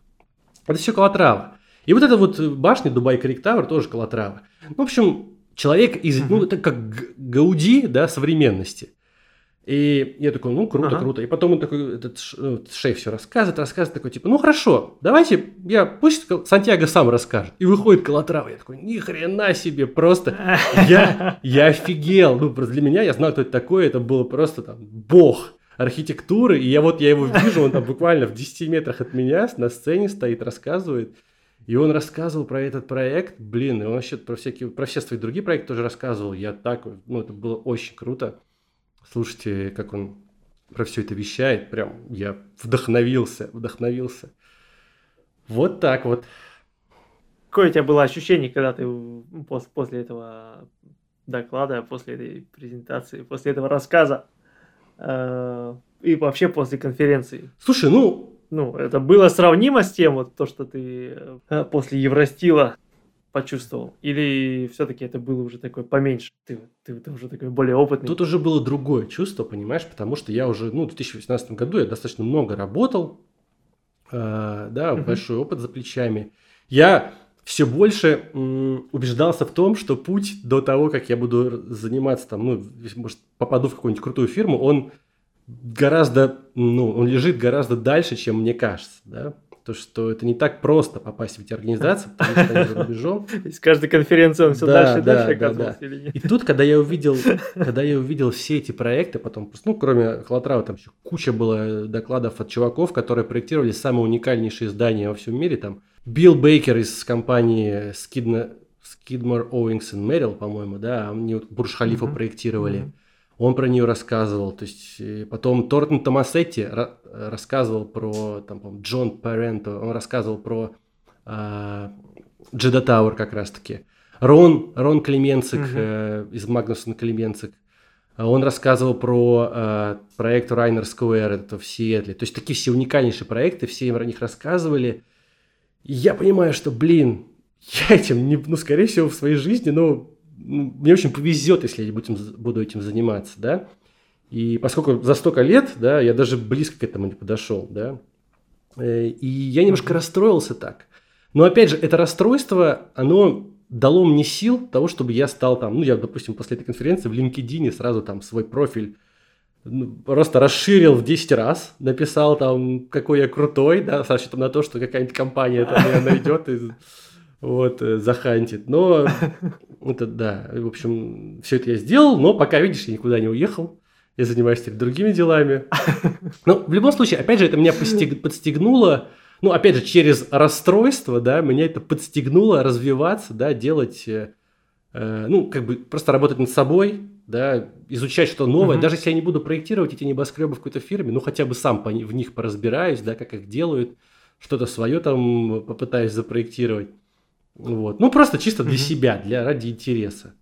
Это все Калатрава. И вот эта вот башня Дубай Крик Тауэр тоже Калатрава. Ну, в общем, человек из, mm-hmm. ну, это как Гауди, да, современности. И я такой, ну, круто, ага. круто. И потом он такой, этот ну, шеф все рассказывает, рассказывает, такой, типа, ну, хорошо, давайте, я, пусть Сантьяго сам расскажет. И выходит Калатрава, я такой, ни хрена себе, просто, я, я офигел. Ну, просто для меня, я знал, кто это такой, это было просто там бог архитектуры. И я вот, я его вижу, он там буквально в 10 метрах от меня на сцене стоит, рассказывает. И он рассказывал про этот проект, блин, и он вообще про всякие, про все свои другие проекты тоже рассказывал. Я так, ну, это было очень круто слушайте, как он про все это вещает, прям я вдохновился, вдохновился. Вот так вот. Какое у тебя было ощущение, когда ты после этого доклада, после этой презентации, после этого рассказа э, и вообще после конференции? Слушай, ну... Ну, это было сравнимо с тем, вот то, что ты э, после Евростила почувствовал? Или все-таки это было уже такое поменьше? Ты, ты, ты уже такой более опытный? Тут уже было другое чувство, понимаешь, потому что я уже, ну, в 2018 году я достаточно много работал, э, да, uh-huh. большой опыт за плечами. Я все больше м, убеждался в том, что путь до того, как я буду заниматься там, ну, может, попаду в какую-нибудь крутую фирму, он гораздо, ну, он лежит гораздо дальше, чем мне кажется, да то, что это не так просто попасть в эти организации, потому что они за рубежом. С каждой конференции он все да, дальше и да, дальше да, оказывался да. или нет? И тут, когда я увидел, когда я увидел все эти проекты, потом, ну, кроме Халатрава, там еще куча было докладов от чуваков, которые проектировали самые уникальнейшие здания во всем мире, там, Билл Бейкер из компании Skidmore, Skidmore Owings and Merrill, по-моему, да, они вот Бурж-Халифа mm-hmm. проектировали. Mm-hmm он про нее рассказывал. То есть потом Тортон Томасетти рассказывал про там, Джон Паренто, он рассказывал про э, Джеда Тауэр как раз-таки. Рон, Рон Клеменцик угу. э, из Магнусон Клеменцик, он рассказывал про э, проект Райнер Сквер, это в Сиэтле. То есть такие все уникальнейшие проекты, все им о них рассказывали. И я понимаю, что, блин, я этим, не, ну, скорее всего, в своей жизни, ну, мне очень повезет, если я буду, буду этим заниматься, да. И поскольку за столько лет, да, я даже близко к этому не подошел, да. Э, и я немножко расстроился так. Но опять же, это расстройство, оно дало мне сил того, чтобы я стал там, ну, я, допустим, после этой конференции в LinkedIn сразу там свой профиль ну, просто расширил в 10 раз, написал там, какой я крутой, да, с расчетом на то, что какая-нибудь компания это меня найдет и вот, э, захантит. Но это да, в общем, все это я сделал, но пока, видишь, я никуда не уехал. Я занимаюсь теперь другими делами. Но в любом случае, опять же, это меня постиг, подстегнуло, ну, опять же, через расстройство, да, меня это подстегнуло развиваться, да, делать, э, э ну, как бы просто работать над собой, да, изучать что новое. Mm-hmm. Даже если я не буду проектировать эти небоскребы в какой-то фирме, ну, хотя бы сам по, в них поразбираюсь, да, как их делают, что-то свое там попытаюсь запроектировать. Вот. Ну, просто чисто для mm-hmm. себя, для ради интереса.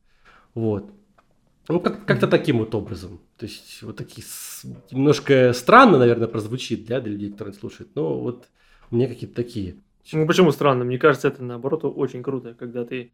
Вот. Ну, как- как-то таким вот образом. То есть, вот такие немножко странно, наверное, прозвучит да, для людей, которые слушают, но вот у меня какие-то такие. Ну, почему странно? Мне кажется, это наоборот очень круто, когда ты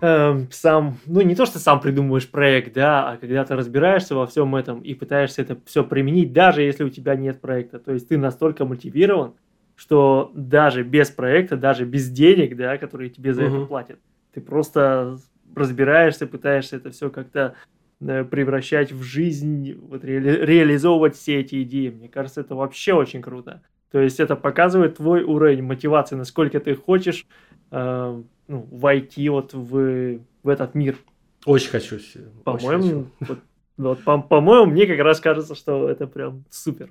э, сам, ну не то, что сам придумываешь проект, да, а когда ты разбираешься во всем этом и пытаешься это все применить, даже если у тебя нет проекта. То есть ты настолько мотивирован, что даже без проекта, даже без денег, да, которые тебе за угу. это платят, ты просто разбираешься, пытаешься это все как-то э, превращать в жизнь, вот ре реализовывать все эти идеи. Мне кажется, это вообще очень круто. То есть это показывает твой уровень мотивации, насколько ты хочешь э, ну, войти вот в, в этот мир. Очень хочу. По-моему, вот, вот, по- по-моему, мне как раз кажется, что это прям супер.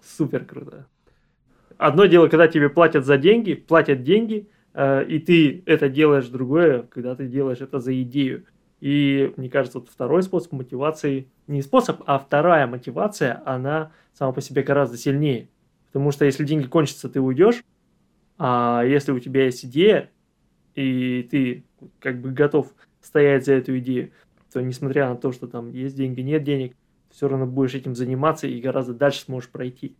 Супер круто. Одно дело, когда тебе платят за деньги, платят деньги, э, и ты это делаешь, другое, когда ты делаешь это за идею. И мне кажется, вот второй способ мотивации, не способ, а вторая мотивация, она сама по себе гораздо сильнее. Потому что если деньги кончатся, ты уйдешь, а если у тебя есть идея, и ты как бы готов стоять за эту идею, то несмотря на то, что там есть деньги, нет денег, все равно будешь этим заниматься и гораздо дальше сможешь пройти.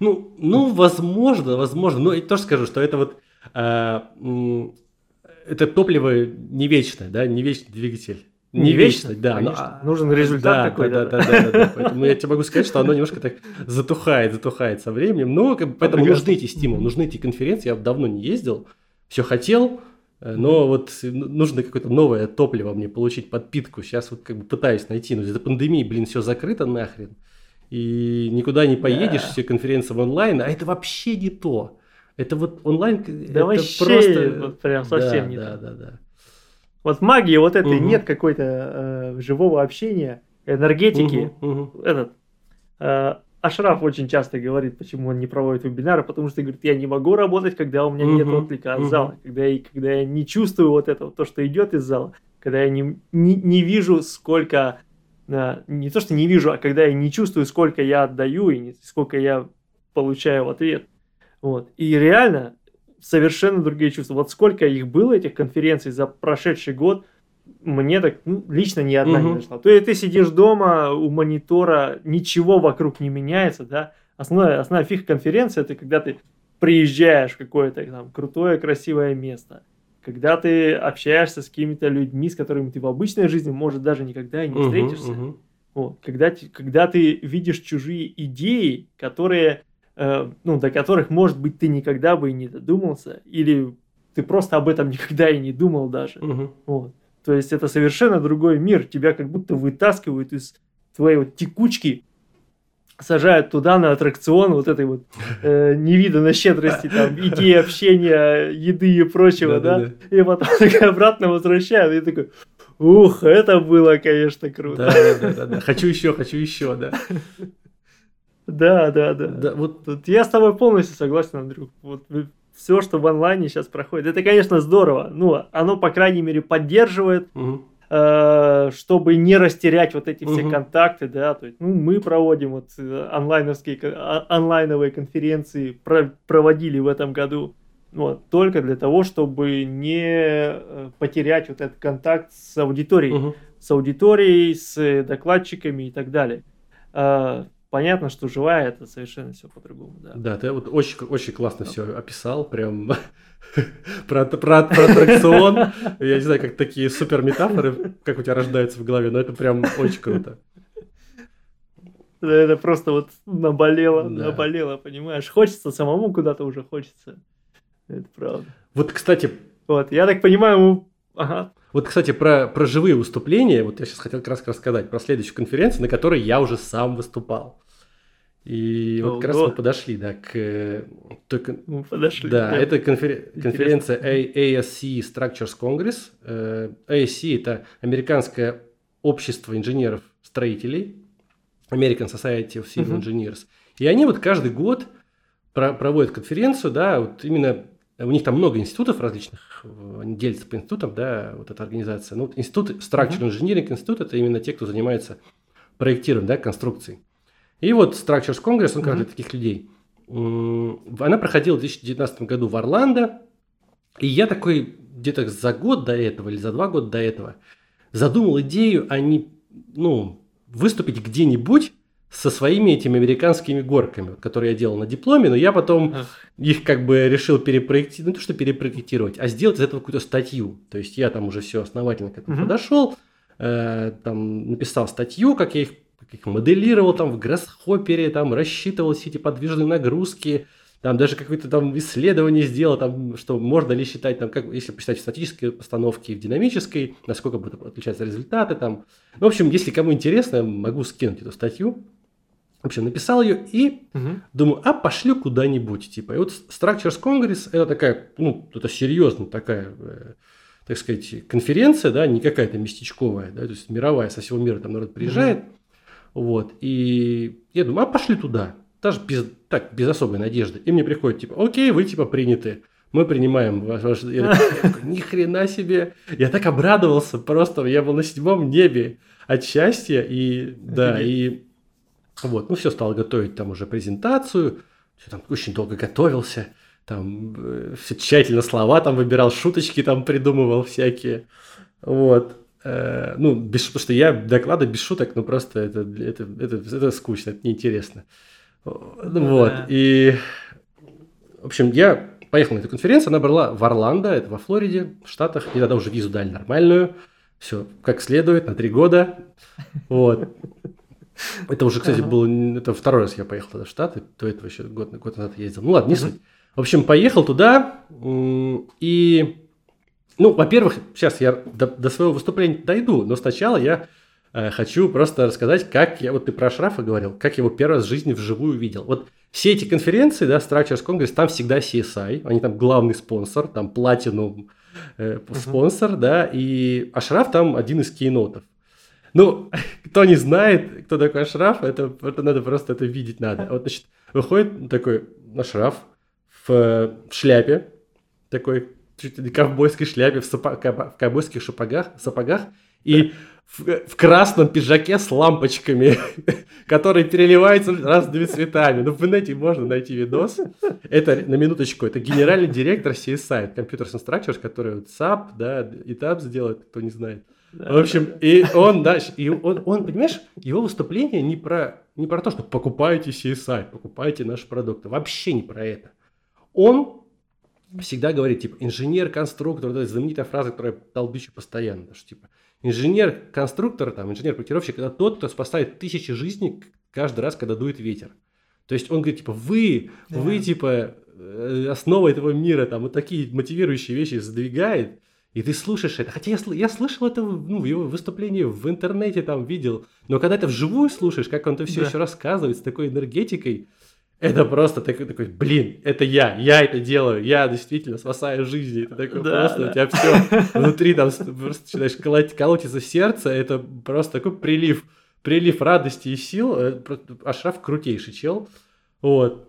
Ну, ну, возможно, возможно. Но я тоже скажу, что это вот э, это топливо не вечное, да, не вечный двигатель. Не, вечно, да. Но, а, Нужен результат да, такой, да. Да, да, да, да. Поэтому я тебе могу сказать, что оно немножко так затухает, затухает со временем. Но поэтому нужны эти стимулы, нужны эти конференции. Я давно не ездил, все хотел, э, но вот нужно какое-то новое топливо мне получить, подпитку. Сейчас вот как бы пытаюсь найти, но из-за пандемии, блин, все закрыто нахрен. И никуда не поедешь, да. все конференции в онлайн, а это вообще не то. Это вот онлайн, да это вообще просто... Вот прям совсем да, не да, то. Да, да, да. Вот магии вот этой угу. нет какой-то э, живого общения, энергетики. Угу, угу. Этот э, Ашраф очень часто говорит, почему он не проводит вебинары, потому что говорит, я не могу работать, когда у меня угу, нет отклика от угу. зала, когда я, когда я не чувствую вот этого, то, что идет из зала, когда я не, не, не вижу, сколько, не то, что не вижу, а когда я не чувствую, сколько я отдаю и сколько я получаю в ответ. Вот. И реально совершенно другие чувства. Вот сколько их было, этих конференций за прошедший год, мне так ну, лично ни одна угу. не дошла. То есть ты сидишь дома у монитора, ничего вокруг не меняется, да. Основная, основная фиг конференции это когда ты приезжаешь в какое-то там крутое, красивое место, когда ты общаешься с какими-то людьми, с которыми ты в обычной жизни, может, даже никогда и не встретишься. Угу. Вот. Когда, когда ты видишь чужие идеи, которые Э, ну, до которых, может быть, ты никогда бы и не додумался, или ты просто об этом никогда и не думал даже. Угу. Вот. То есть это совершенно другой мир. Тебя как будто вытаскивают из твоей вот текучки, сажают туда на аттракцион вот этой вот э, невиданной щедрости, там, идеи общения, еды и прочего, да, и потом обратно возвращают, и такой, ух, это было, конечно, круто. Да, да, да, да, хочу еще, хочу еще, да. Да, да, да. да вот тут я с тобой полностью согласен, Андрюх. Вот все, что в онлайне сейчас проходит, это, конечно, здорово. Ну, оно, по крайней мере, поддерживает, угу. Э, чтобы не растерять вот эти все угу. контакты, да. То есть, ну, мы проводим вот э, онлайновские, а, онлайновые конференции, про, проводили в этом году. Вот, только для того, чтобы не э, потерять вот этот контакт с аудиторией, угу. с аудиторией, с докладчиками и так далее. Понятно, что живая это совершенно все по-другому. Да, да ты вот очень, очень классно все описал, прям про, про, про аттракцион. Я не знаю, как такие супер метафоры, как у тебя рождаются в голове, но это прям очень круто. Это просто вот наболело, да. наболело, понимаешь? Хочется самому куда-то уже хочется. Это правда. Вот, кстати... Вот, я так понимаю, ага. Вот, кстати, про, про живые выступления, вот я сейчас хотел как раз рассказать про следующую конференцию, на которой я уже сам выступал. И Ого. вот как раз мы подошли, да, к... Только, мы подошли. Да, да. это конфер... конференция ASC Structures Congress. Э, ASC – это Американское общество инженеров-строителей, American Society of Civil uh-huh. Engineers. И они вот каждый год про- проводят конференцию, да, вот именно у них там много институтов различных, они делятся по институтам, да, вот эта организация. Ну, вот институт Structural. Engineering Institute – это именно те, кто занимается проектированием, да, конструкцией. И вот Structures Congress, он каждый mm-hmm. таких людей. Она проходила в 2019 году в Орландо. И я такой где-то за год до этого или за два года до этого задумал идею, а не, ну, выступить где-нибудь со своими этими американскими горками, которые я делал на дипломе, но я потом Ах. их как бы решил перепроектировать, ну, не то, что перепроектировать, а сделать из этого какую-то статью. То есть я там уже все основательно к этому mm-hmm. подошел, э, там написал статью, как я их их моделировал там в гроссхоппере, там рассчитывал все эти подвижные нагрузки, там даже какое-то там исследование сделал, там, что можно ли считать, там, как, если посчитать в статической постановке и в динамической, насколько будут отличаться результаты. Там. Ну, в общем, если кому интересно, могу скинуть эту статью. В общем, написал ее и Мгм. думаю, а пошлю куда-нибудь. Типа. И вот Structures Congress это такая, ну, это серьезная такая, э, так сказать, конференция, да, не какая-то местечковая, да, то есть мировая, со всего мира там народ приезжает. Вот. И я думаю, а пошли туда. Даже без, так, без особой надежды. И мне приходит, типа, окей, вы типа приняты. Мы принимаем ваш... ваш- Я такой, Ни хрена себе. Я так обрадовался просто. Я был на седьмом небе от счастья. И да, и вот, ну все, стал готовить там уже презентацию. Всё там очень долго готовился. Там все тщательно слова там выбирал, шуточки там придумывал всякие. Вот. Э, ну, без, потому что я доклады без шуток, ну просто это, это, это, это скучно, это неинтересно. Ну, вот. да. И, в общем, я поехал на эту конференцию, она была в Орландо, это во Флориде, в Штатах, и тогда уже визу дали нормальную, все как следует, на три года. Вот. Это уже, кстати, был, это второй раз я поехал тогда в Штаты, до этого еще год, год назад ездил. Ну ладно, не суть. В общем, поехал туда, и, ну, во-первых, сейчас я до, до своего выступления дойду, но сначала я э, хочу просто рассказать, как я, вот ты про Шрафа говорил, как его первый раз в жизни вживую видел. Вот все эти конференции, да, Structures Congress, там всегда CSI, они там главный спонсор, там Platinum э, спонсор, да, и Ашраф там один из кейнотов. Ну, кто не знает, кто такой Ашраф, это, это надо просто это видеть надо. Вот, значит, выходит такой Ашраф в, э, в шляпе, такой чуть ли не ковбойской шляпе, в, сапо- каба- в ковбойских сапогах, сапогах и в, в красном пиджаке с лампочками, которые переливаются разными цветами. Ну, в инете можно найти видос. Это, на минуточку, это генеральный директор CSI, Computers and Structures, который вот SAP, да, и TAP сделает, кто не знает. В общем, и он, да, и он, он, понимаешь, его выступление не про, не про то, что покупайте CSI, покупайте наши продукты. Вообще не про это. Он всегда говорит, типа, инженер-конструктор, вот эта знаменитая фраза, которая долбичу постоянно, что, типа, инженер-конструктор, там, инженер-проектировщик, это тот, кто спасает тысячи жизней каждый раз, когда дует ветер. То есть он говорит, типа, вы, вы, Да. типа, э, основа этого мира, там, вот такие мотивирующие вещи сдвигает, и ты слушаешь это. Хотя я, я слышал это ну, в его выступлении в интернете, там, видел, но когда это вживую слушаешь, как он это все Да. еще рассказывает с такой энергетикой, это просто такой, такой, блин, это я, я это делаю, я действительно спасаю жизни. Это такой Да, просто, да. у тебя все внутри там просто начинаешь колоть, колотиться сердце, это просто такой прилив, прилив радости и сил. Э, Ашраф крутейший чел, вот.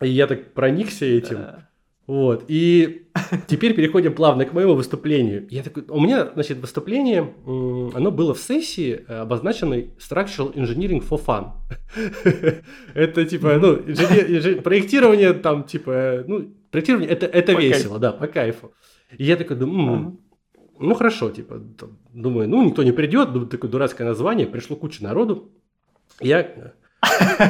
И я так проникся этим. Да. Вот. И теперь переходим плавно к моему выступлению. Я такой, у меня, значит, выступление, оно было в сессии, э, обозначенной Structural Engineering for Fun. Это типа, ну, инженер- проектирование там, типа, э, ну, проектирование, это, это По весело, да, по кайфу. И я такой думаю, Ага. ну, хорошо, типа, думаю, ну, никто не придет, думаю, такое дурацкое название, пришло куча народу. Я, э,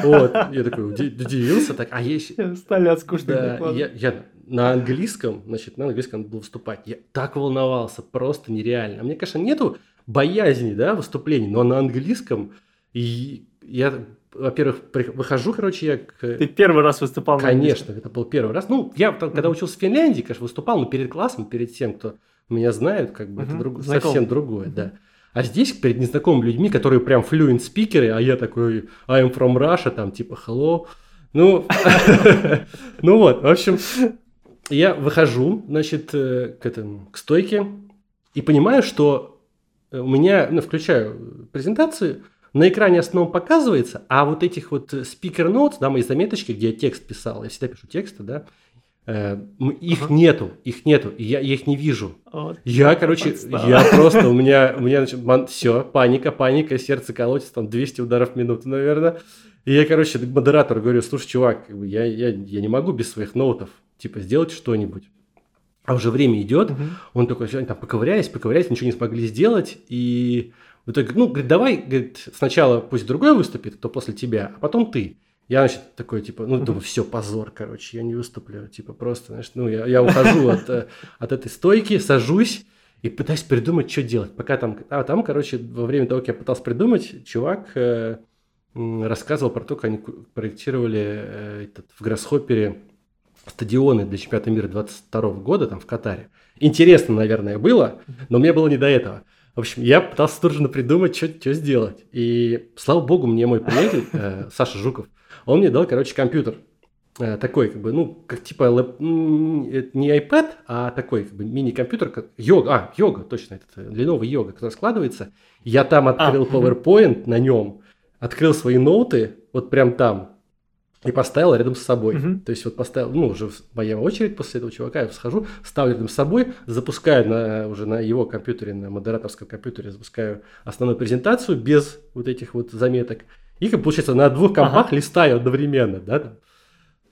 вот, я такой уди- удивился, так, а есть, Стали от скучных да, я, я на английском, значит, на английском надо было выступать. Я так волновался, просто нереально. Мне, конечно, нету боязни, да, выступлений, но на английском и я, во-первых, выхожу, короче, я к... Ты первый раз выступал на Конечно, это был первый раз. Ну, я там, когда учился в Финляндии, конечно, выступал, но перед классом, перед тем, кто меня знает, как бы это друг- совсем другое, да. А здесь перед незнакомыми людьми, которые прям fluent спикеры, а я такой I'm from Russia, там типа hello. Ну, ну вот, в общем, я выхожу, значит, э, к, этому, к стойке и понимаю, что у меня, ну, включаю презентацию, на экране основном показывается, а вот этих вот спикер notes, да, мои заметочки, где я текст писал, я всегда пишу тексты, да, э, их Ага. нету, их нету, я, я их не вижу. Вот. Я, короче, Подстава. я просто, у меня, у меня, все, паника, паника, сердце колотится, там 200 ударов в минуту, наверное. И я, короче, модератору говорю, слушай, чувак, я, я, я не могу без своих ноутов, типа, сделать что-нибудь. А уже время идет, Мгм. он такой, там поковырялись, поковырялись, ничего не смогли сделать. И в итоге, ну, говорит, давай, говорит, сначала пусть другой выступит, кто после тебя, а потом ты. Я, значит, такой, типа, ну, думаю, все, позор, короче, я не выступлю. Типа, просто, знаешь, ну, я, я ухожу от, э, от этой стойки, сажусь и пытаюсь придумать, что делать. Пока там, а там, короче, во время того, как я пытался придумать, чувак э, рассказывал про то, как они проектировали э, этот, в Гроссхоппере стадионы для чемпионата мира 22 года там в Катаре. Интересно, наверное, было, но мне было не до этого. В общем, я пытался тут же придумать, что сделать. И, слава богу, мне мой приятель, э, Саша Жуков, он мне дал, короче, компьютер. Э, такой, как бы, ну, как типа лэп, не iPad, а такой, как бы, мини-компьютер, как йога, а, йога, точно, это Lenovo йога, который складывается. Я там а, открыл а, PowerPoint на нем, открыл свои ноуты, вот прям там, и поставил рядом с собой. Uh-huh. То есть вот поставил, ну, уже моя очередь после этого чувака, я схожу, ставлю рядом с собой, запускаю на, уже на его компьютере, на модераторском компьютере, запускаю основную презентацию без вот этих вот заметок. И, как получается, на двух компах uh-huh. листаю одновременно, да.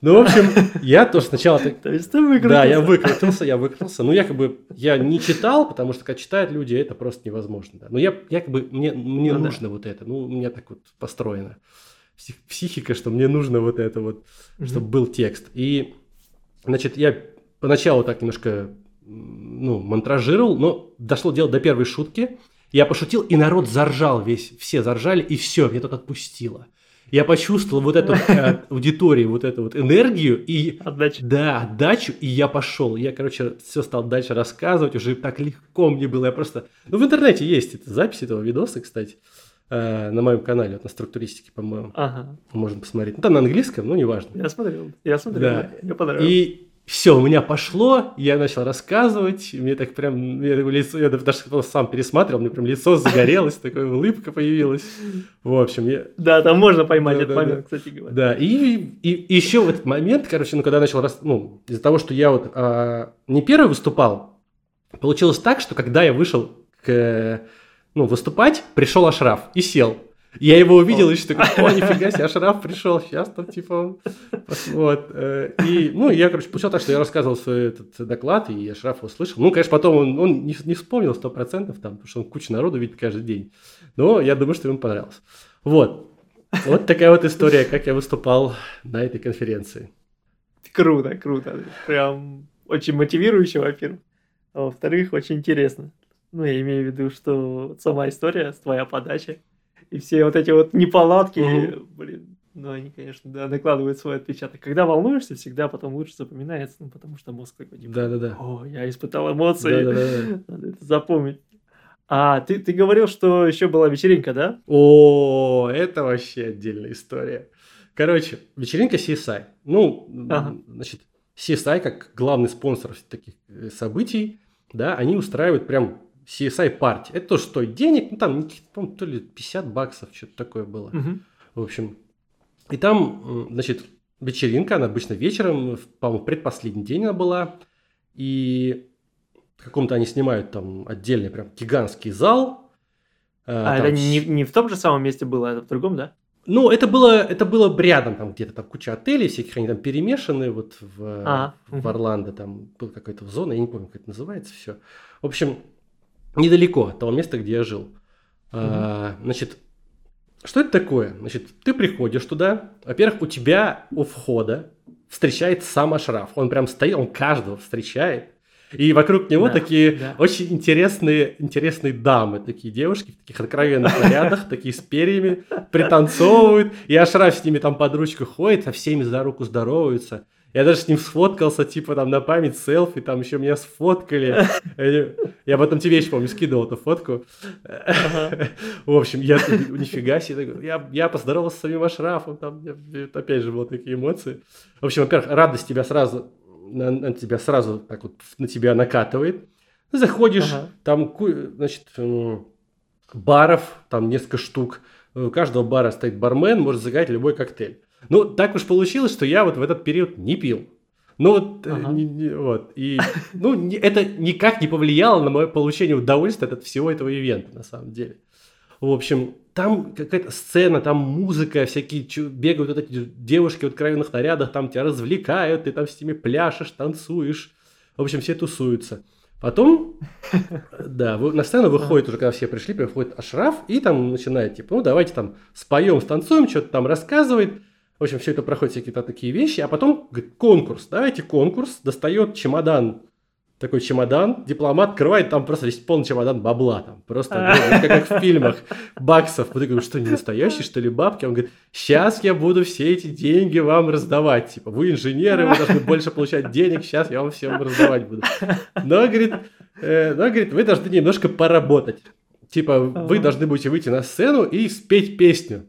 Ну, в общем, я тоже сначала... То есть ты выкрутился? Да, я выкрутился, я выкрутился. Ну, якобы я не читал, потому что, когда читают люди, это просто невозможно. Да. Но я якобы, мне, мне ну, нужно да. вот это. Ну, у меня так вот построено психика, что мне нужно вот это вот, mm-hmm. чтобы был текст. И, значит, я поначалу так немножко, ну, монтражировал, но дошло дело до первой шутки. Я пошутил, и народ заржал весь, все заржали, и все, мне тут отпустило. Я почувствовал вот эту э, аудиторию, вот эту вот энергию и... Отдачу. Да, отдачу, и я пошел. Я, короче, все стал дальше рассказывать, уже так легко мне было. Я просто... Ну, в интернете есть эта запись этого видоса, кстати. Э, на моем канале, вот на структуристике, по-моему. Ага. Можно посмотреть. Ну, там на английском, но неважно. Я смотрел, я смотрел, да. мне понравилось. И все, у меня пошло, я начал рассказывать, мне так прям, мне лицо, я даже сам пересматривал, мне прям лицо загорелось, такая улыбка появилась. В общем, я... Да, там можно поймать да, этот да, момент, да. кстати говоря. Да, и, и, и еще в этот момент, короче, ну, когда начал, рас... ну, из-за того, что я вот а, не первый выступал, получилось так, что когда я вышел к ну, выступать, пришел Ашраф и сел. Я его увидел, и что такой, о, нифига себе, Ашраф пришел, сейчас там, типа, вот. Э, и, ну, я, короче, получил так, что я рассказывал свой этот доклад, и Ашраф услышал. Ну, конечно, потом он, он не, не вспомнил сто процентов, там, потому что он кучу народу видит каждый день. Но я думаю, что ему понравилось. Вот. Вот такая вот история, как я выступал на этой конференции. Круто, круто. Прям очень мотивирующе, во-первых. А во-вторых, очень интересно. Ну, я имею в виду, что сама история, твоя подача, и все вот эти вот неполадки, mm-hmm. блин, ну, они, конечно, да, накладывают свой отпечаток. Когда волнуешься, всегда потом лучше запоминается, ну, потому что мозг такой, типа, Да-да-да. о, я испытал эмоции, Да-да-да. надо это запомнить. А, ты, ты говорил, что еще была вечеринка, да? О, это вообще отдельная история. Короче, вечеринка CSI. Ну, ага. значит, CSI, как главный спонсор таких э, событий, да, они устраивают прям CSI партии. Это тоже стоит денег, ну там то ли 50 баксов, что-то такое было. Угу. В общем, и там, значит, вечеринка, она обычно вечером, по-моему, предпоследний день она была, и в каком-то они снимают там отдельный прям гигантский зал. А, а это не, не в том же самом месте было, это в другом, да? Ну, это было, это было рядом, там где-то там куча отелей всяких, они там перемешаны вот в, а, в угу. Орландо, там был какая-то зона, я не помню, как это называется все. В общем, недалеко от того места, где я жил. Угу. А, значит, что это такое? Значит, ты приходишь туда, во-первых, у тебя у входа встречает сам Ашраф. Он прям стоит, он каждого встречает. И вокруг него да, такие да. очень интересные, интересные дамы, такие девушки в таких откровенных нарядах, такие с перьями, пританцовывают. И Ашраф с ними там под ручку ходит, со всеми за руку здороваются. Я даже с ним сфоткался, типа, там, на память селфи, там еще меня сфоткали. Я потом тебе еще, помню, скидывал эту фотку. В общем, я нифига себе. Я, поздоровался с самим Ашрафом, там, опять же, были такие эмоции. В общем, во-первых, радость тебя сразу, на, тебя сразу так вот на тебя накатывает. Ты заходишь, там, значит, баров, там несколько штук. У каждого бара стоит бармен, может заказать любой коктейль. Ну, так уж получилось, что я вот в этот период не пил. Ну вот, э, ага. не, не, вот, и, ну, не, это никак не повлияло на мое получение удовольствия от всего этого ивента, на самом деле. В общем, там какая-то сцена, там музыка, всякие бегают вот эти девушки в откровенных нарядах, там тебя развлекают, ты там с ними пляшешь, танцуешь. В общем, все тусуются. Потом, да, на сцену выходит уже, когда все пришли, приходит Ашраф, и там начинает, типа, ну, давайте там споем, станцуем, что-то там рассказывает. В общем, все это проходит всякие-то такие вещи, а потом говорит, конкурс, давайте конкурс, достает чемодан, такой чемодан, дипломат открывает, там просто весь полный чемодан бабла, там просто, ну, как, как в фильмах, баксов. Вот я говорю, что не настоящие, что ли, бабки? Он говорит, сейчас я буду все эти деньги вам раздавать, типа, вы инженеры, вы должны больше получать денег, сейчас я вам всем раздавать буду. Но, говорит, э, но, говорит, вы должны немножко поработать. типа, вы должны будете выйти на сцену и спеть песню.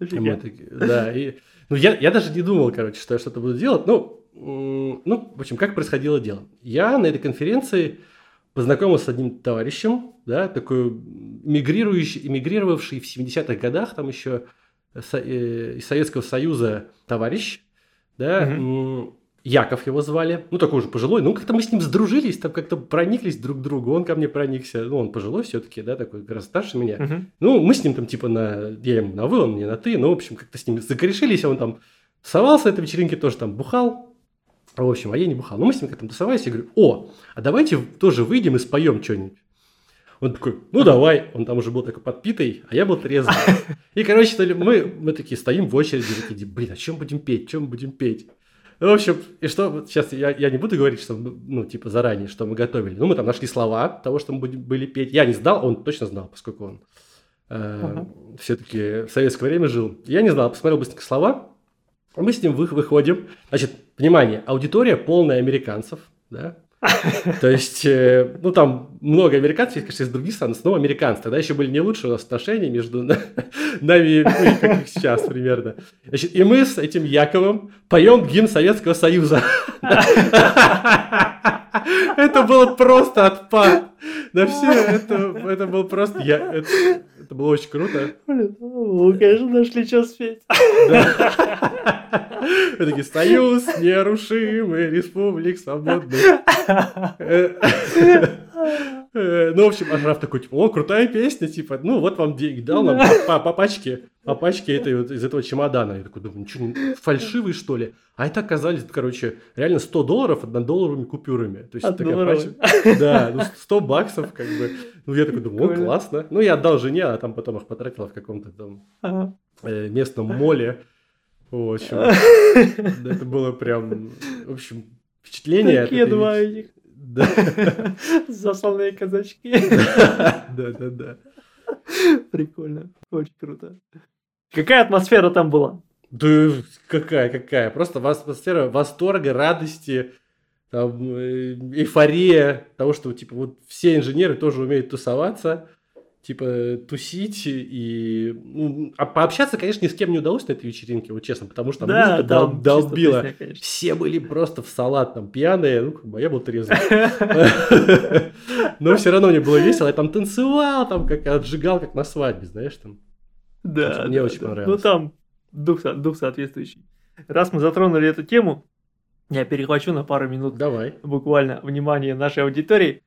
Мы такие, да, и, ну, я, я даже не думал, короче, что я что-то буду делать. Ну, ну, в общем, как происходило дело. Я на этой конференции познакомился с одним товарищем, да, такой мигрирующий, эмигрировавший в 70-х годах, там еще э, из Советского Союза товарищ, да, угу. Яков его звали, ну такой уже пожилой, ну как-то мы с ним сдружились, там как-то прониклись друг к другу, он ко мне проникся, ну он пожилой все-таки, да, такой как раз старше меня, uh ну мы с ним там типа на, я ему на вы, он мне на ты, ну в общем как-то с ним закорешились, он там совался этой вечеринке, тоже там бухал, в общем, а я не бухал, ну мы с ним как-то тусовались, я говорю, о, а давайте тоже выйдем и споем что-нибудь. Он такой, ну давай, он там уже был такой подпитый, а я был трезвый. И, короче, мы, мы такие стоим в очереди, такие, блин, о чем будем петь, чем будем петь? Ну, в общем, и что, сейчас я, я не буду говорить, что, ну, типа, заранее, что мы готовили. Ну, мы там нашли слова того, что мы будем, были петь. Я не знал, он точно знал, поскольку он э, uh-huh. все-таки в советское время жил. Я не знал, посмотрел быстренько слова. Мы с ним вы, выходим. Значит, внимание, аудитория полная американцев, да, то есть, э, ну, там много американцев, конечно, из других стран, снова американцы. Тогда еще были не лучшие у нас отношения между нами, ну, как их сейчас примерно. Значит, и мы с этим Яковом поем гимн Советского Союза. Это было просто отпад. Да все, это, это было просто... Я, это, это было очень круто. Блин, ну, конечно, нашли что спеть. Мы такие, союз нерушимый, республик свободных. Э, ну, в общем, Ашраф такой, типа, о, крутая песня, типа, ну, вот вам деньги дал нам по, по пачке, по пачке этой, вот, из этого чемодана. Я такой думаю, ничего, фальшивый, что ли? А это оказались, короче, реально 100 долларов однодолларовыми купюрами. То есть, такая пачка, да, ну, 100 баксов, как бы. Ну, я такой думаю, о, классно. Ну, я отдал жене, а там потом их потратила в каком-то там э, местном моле. В общем, это было прям, в общем, впечатление. Такие два этих. Да. Засланные казачки. Да, да, да. Прикольно. Очень круто. Какая атмосфера там была? Да какая, какая. Просто атмосфера восторга, радости, там, э, эйфория того, что типа вот все инженеры тоже умеют тусоваться типа тусить и ну, а пообщаться, конечно, ни с кем не удалось на этой вечеринке, вот честно, потому что да, музыка дол- долбила. Песня, Все были просто в салат там пьяные, ну, как бы, я был трезвый. Но все равно мне было весело, я там танцевал, там как отжигал, как на свадьбе, знаешь, там. Да. Мне очень понравилось. Ну, там дух, дух соответствующий. Раз мы затронули эту тему, я перехвачу на пару минут. Давай. Буквально внимание нашей аудитории.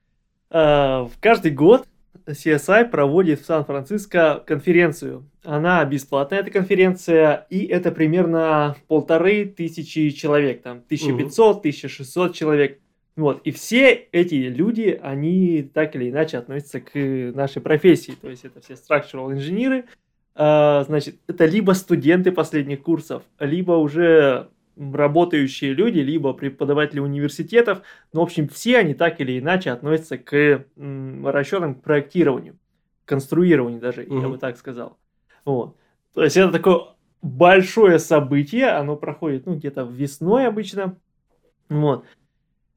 А, в каждый год CSI проводит в Сан-Франциско конференцию. Она бесплатная, эта конференция, и это примерно полторы тысячи человек, там 1500-1600 человек. Вот, и все эти люди, они так или иначе относятся к нашей профессии, то есть это все structural инженеры, а, значит, это либо студенты последних курсов, либо уже работающие люди, либо преподаватели университетов, но, в общем, все они так или иначе относятся к расчетам, к проектированию, конструированию даже, mm-hmm. я бы так сказал. Вот. То есть это такое большое событие, оно проходит, ну, где-то весной обычно. Вот.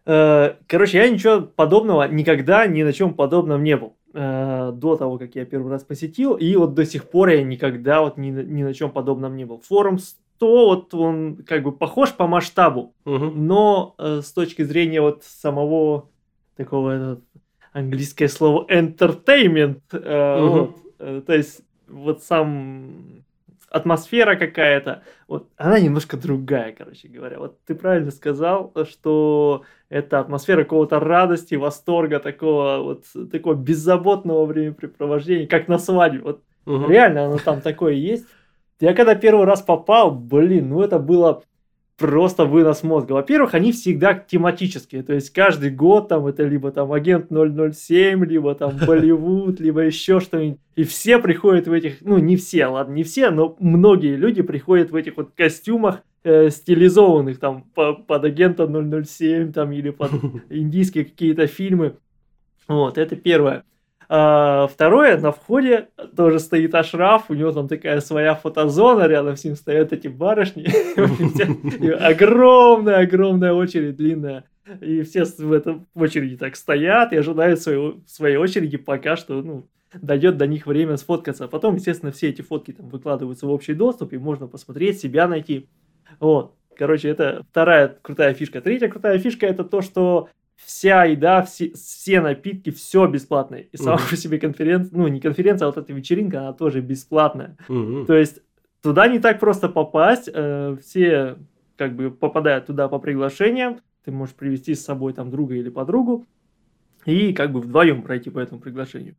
Э, короче, я ничего подобного никогда ни на чем подобном не был э, до того, как я первый раз посетил, и вот до сих пор я никогда вот ни, ни на чем подобном не был. Форум то вот он как бы похож по масштабу, угу. но э, с точки зрения вот самого такого это, английское слово entertainment, э, угу. вот, э, то есть вот сам атмосфера какая-то, вот она немножко другая, короче говоря. Вот ты правильно сказал, что это атмосфера какого-то радости, восторга, такого вот такого беззаботного времяпрепровождения, как на свадьбе. Вот угу. реально оно там такое есть. Я когда первый раз попал, блин, ну это было просто вынос мозга. Во-первых, они всегда тематические, то есть каждый год там это либо там агент 007, либо там Болливуд, либо еще что-нибудь. И все приходят в этих, ну не все, ладно, не все, но многие люди приходят в этих вот костюмах, э, стилизованных там по, под агента 007 там или под индийские какие-то фильмы. Вот, это первое. А, второе, на входе тоже стоит Ашраф, у него там такая своя фотозона, рядом с ним стоят эти барышни. Огромная-огромная очередь, длинная. И все в, этом, в очереди так стоят и ожидают своей очереди, пока что, ну, дойдет до них время сфоткаться. А потом, естественно, все эти фотки там выкладываются в общий доступ, и можно посмотреть, себя найти. Вот. Короче, это вторая крутая фишка. Третья крутая фишка это то, что вся еда, все, все напитки, все бесплатное. И сама uh-huh. по себе конференция, ну не конференция, а вот эта вечеринка, она тоже бесплатная. Uh-huh. То есть туда не так просто попасть, э, все как бы попадают туда по приглашениям, ты можешь привести с собой там друга или подругу и как бы вдвоем пройти по этому приглашению.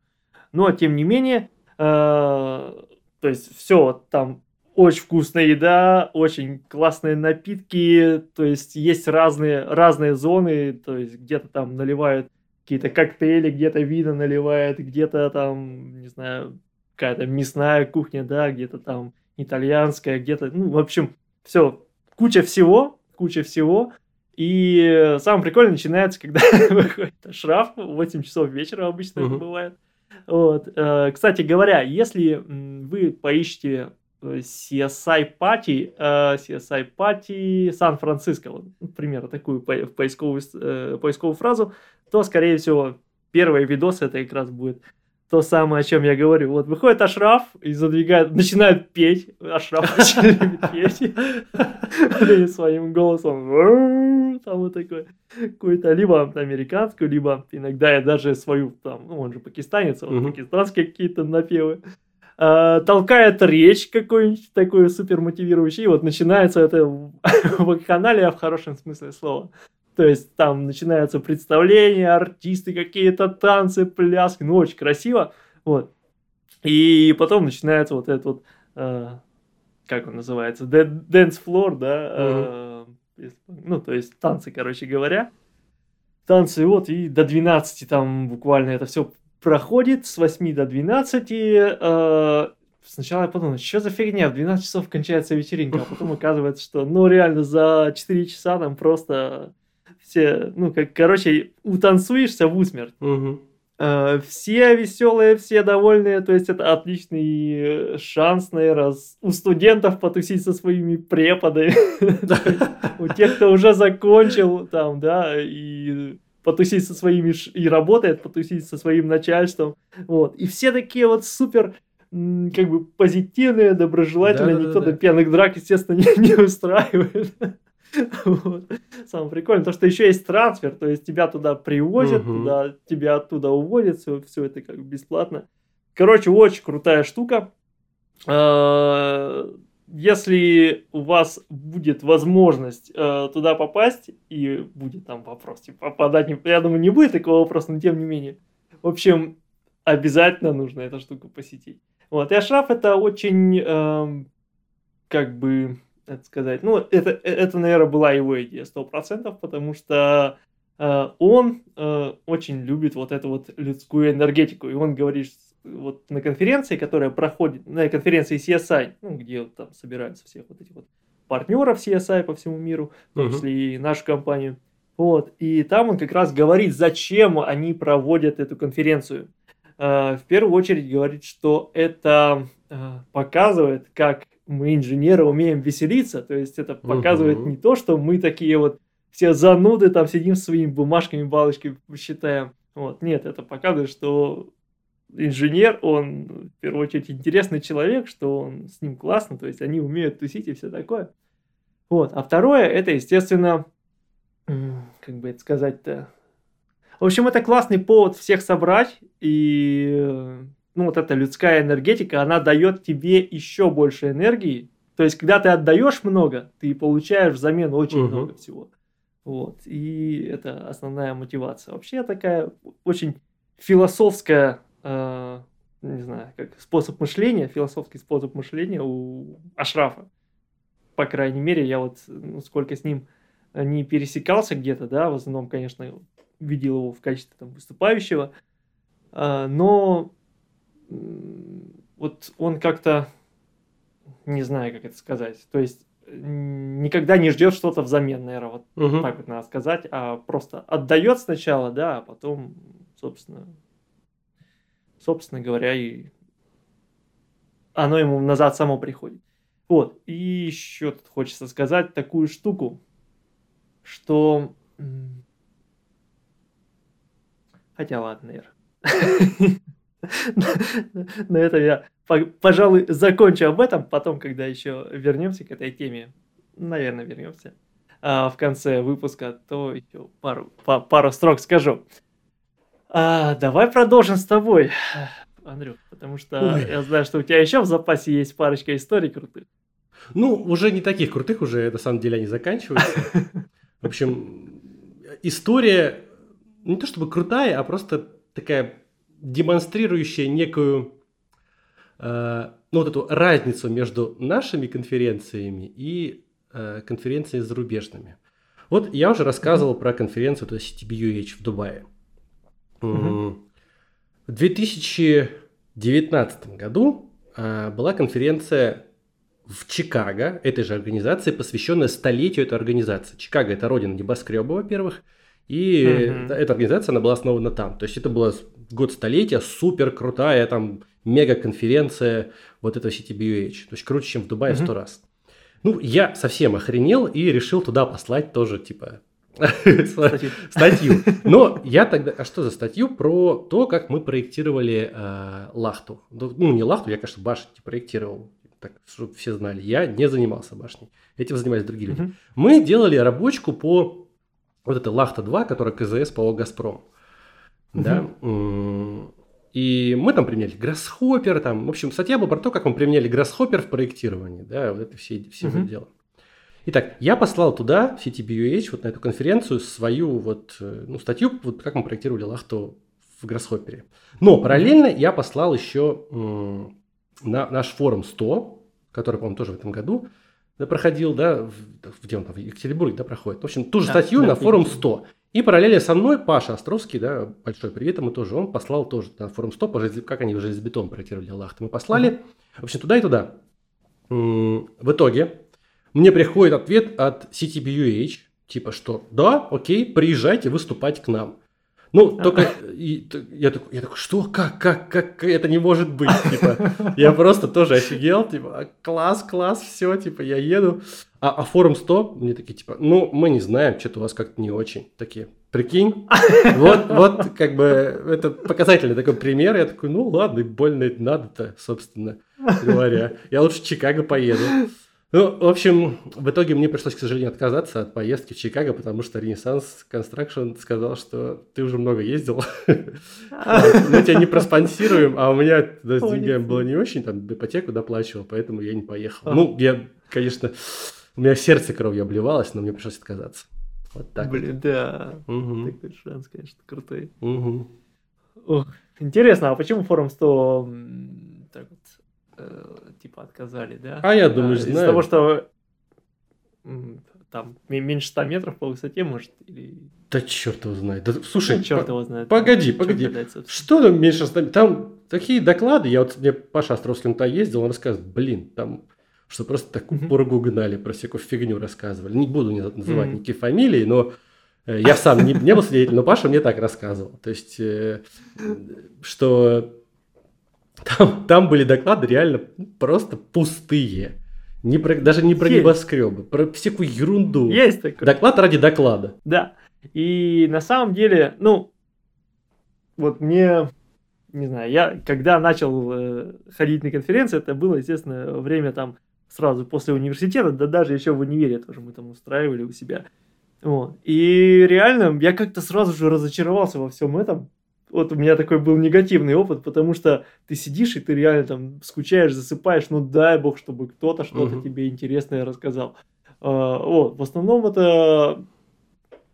Но тем не менее, э, то есть все там очень вкусная еда, очень классные напитки, то есть есть разные, разные зоны, то есть где-то там наливают какие-то коктейли, где-то вина наливают, где-то там, не знаю, какая-то мясная кухня, да, где-то там итальянская, где-то, ну, в общем, все, куча всего, куча всего, и самое прикольное начинается, когда выходит шраф, 8 часов вечера обычно uh-huh. это бывает. Вот. Э, кстати говоря, если вы поищете CSI Party, CSI Party Сан-Франциско, вот, например, такую поисковую, э, поисковую фразу, то, скорее всего, первый видос это как раз будет то самое, о чем я говорю. Вот выходит Ашраф и задвигает, начинает петь. Ашраф начинает петь своим голосом. Там вот такой какую-то либо американскую, либо иногда я даже свою, там, ну, он же пакистанец, вот пакистанские какие-то напевы э, толкает речь какой-нибудь такой супер мотивирующий, и вот начинается это в канале в хорошем смысле слова. То есть там начинаются представления, артисты, какие-то танцы, пляски, ну очень красиво, вот. И потом начинается вот этот вот, э, как он называется, dance floor, да, э, ну то есть танцы, короче говоря. Танцы, вот, и до 12 там буквально это все проходит с 8 до 12. Э, сначала я подумал, что за фигня, в 12 часов кончается вечеринка, а потом оказывается, что, ну, реально, за 4 часа там просто все, ну, как, короче, утанцуешься в усмерть. Угу. Э, все веселые, все довольные, то есть это отличный шанс, наверное, у студентов потусить со своими преподами, у тех, кто уже закончил там, да, и потусить со своими и работает, потусить со своим начальством. Вот. И все такие вот супер как бы позитивные, доброжелательные, да, никто да, да. до пьяных драк, естественно, не, не устраивает. Вот. Самое прикольное, то, что еще есть трансфер, то есть тебя туда привозят, угу. туда, тебя оттуда уводят, все, все это как бесплатно. Короче, очень крутая штука. Если у вас будет возможность э, туда попасть, и будет там вопрос, типа, попадать, я думаю, не будет такого вопроса, но тем не менее. В общем, обязательно нужно эту штуку посетить. Вот, и Ашраф это очень, э, как бы, это сказать, ну, это, это, наверное, была его идея, сто процентов, потому что э, он э, очень любит вот эту вот людскую энергетику, и он говорит, вот на конференции, которая проходит, на конференции CSI, ну, где вот там собираются всех вот этих вот партнеров CSI по всему миру, в том числе и нашу компанию. Вот, и там он как раз говорит, зачем они проводят эту конференцию. Uh, в первую очередь говорит, что это uh, показывает, как мы, инженеры, умеем веселиться. То есть это показывает uh-huh. не то, что мы такие вот все зануды, там сидим с своими бумажками, балочками считаем. Вот, нет, это показывает, что инженер, он в первую очередь интересный человек, что он с ним классно, то есть они умеют тусить и все такое. Вот. А второе, это, естественно, как бы это сказать-то... В общем, это классный повод всех собрать, и ну, вот эта людская энергетика, она дает тебе еще больше энергии. То есть, когда ты отдаешь много, ты получаешь взамен очень угу. много всего. Вот. И это основная мотивация. Вообще такая очень философская э, не знаю, как способ мышления, философский способ мышления у Ашрафа. По крайней мере, я вот ну, сколько с ним не пересекался где-то, да, в основном, конечно, видел его в качестве там выступающего, э, но вот он как-то, не знаю, как это сказать, то есть никогда не ждет что-то взамен, наверное, вот угу. так вот надо сказать, а просто отдает сначала, да, а потом, собственно, собственно говоря, и оно ему назад само приходит. Вот, и еще тут хочется сказать такую штуку, что... Хотя ладно, наверное. На этом я, пожалуй, закончу об этом. Потом, когда еще вернемся к этой теме, наверное, вернемся а, в конце выпуска, то еще пару, пару строк скажу. А, давай продолжим с тобой, Андрюх, потому что Ой. я знаю, что у тебя еще в запасе есть парочка историй крутых. Ну, уже не таких крутых, уже на самом деле они заканчиваются. В общем, история не то чтобы крутая, а просто такая демонстрирующая некую э, ну, вот эту разницу между нашими конференциями и э, конференциями зарубежными. Вот я уже рассказывал mm-hmm. про конференцию то есть CTBUH в Дубае. Mm-hmm. В 2019 году э, была конференция в Чикаго этой же организации, посвященная столетию этой организации. Чикаго – это родина небоскреба, во-первых, и mm-hmm. эта организация, она была основана там. То есть это было год столетия, супер крутая там мега-конференция вот этого CTBUH. То есть круче, чем в Дубае в mm-hmm. 100 раз. Ну, я совсем охренел и решил туда послать тоже, типа, статью. Но я тогда... А что за статью? Про то, как мы проектировали э, лахту. Ну, не лахту, я, конечно, башню проектировал. Так, чтобы все знали. Я не занимался башней. Этим занимались другие люди. Мы делали рабочку по вот это Лахта-2, которая КЗС ПО «Газпром». Да? И мы там применяли Гроссхоппер, там, в общем, статья была про то, как мы применяли Гроссхоппер в проектировании, да, вот это все, все uh-huh. это дело. Итак, я послал туда, в CTBUH, вот на эту конференцию, свою вот, э, ну, статью, вот как мы проектировали Лахту в Гроссхоппере. Но параллельно я послал еще м- на наш форум 100, который, по-моему, тоже в этом году, да, проходил, да, в, где он там, в Екатеринбурге, да, проходит. В общем, ту же да, статью да, на форум 100. И параллельно со мной Паша Островский, да, большой привет ему тоже, он послал тоже на форум 100, по желез... как они в железобетон проектировали Аллахты. Мы послали, в общем, туда и туда. В итоге мне приходит ответ от CTBUH, типа что, да, окей, приезжайте выступать к нам. Ну, только и, я, такой, я такой, что, как, как, как, это не может быть, типа, я просто тоже офигел, типа, «А, класс, класс, все, типа, я еду, а, а форум 100, мне такие, типа, ну, мы не знаем, что-то у вас как-то не очень, такие, прикинь, вот, вот, как бы, это показательный такой пример, я такой, ну, ладно, больно надо-то, собственно говоря, я лучше в Чикаго поеду. Ну, в общем, в итоге мне пришлось, к сожалению, отказаться от поездки в Чикаго, потому что Renaissance Construction сказал, что ты уже много ездил, мы тебя не проспонсируем, а у меня с деньгами было не очень, там ипотеку доплачивал, поэтому я не поехал. Ну, я, конечно, у меня сердце кровью обливалось, но мне пришлось отказаться. Вот так. Блин, да. Такой шанс, конечно, крутой. Интересно, а почему форум 100 так вот э, типа отказали, да? А я думаю, а, знаю. Из-за того, что там меньше 100 метров по высоте, может, или... Да черт его знает. Да, слушай, ну, черт его знает. Погоди, погоди. Что там меньше 100 Там такие доклады, я вот мне Паша Островский туда ездил, он рассказывает, блин, там что просто такую mm-hmm. пургу гнали, про всякую фигню рассказывали. Не буду называть mm-hmm. никакие фамилии, но э, я сам не, не был свидетелем, но Паша мне так рассказывал. То есть, э, что там, там были доклады реально просто пустые. Не про, даже не про Есть. небоскребы, про всякую ерунду. Есть такой. Доклад ради доклада. Да. И на самом деле, ну, вот мне, не знаю, я когда начал э, ходить на конференции, это было, естественно, время там сразу после университета, да даже еще в универе тоже мы там устраивали у себя. Вот. И реально я как-то сразу же разочаровался во всем этом, вот у меня такой был негативный опыт, потому что ты сидишь и ты реально там скучаешь, засыпаешь, ну дай бог, чтобы кто-то что-то uh-huh. тебе интересное рассказал. А, вот, в основном это,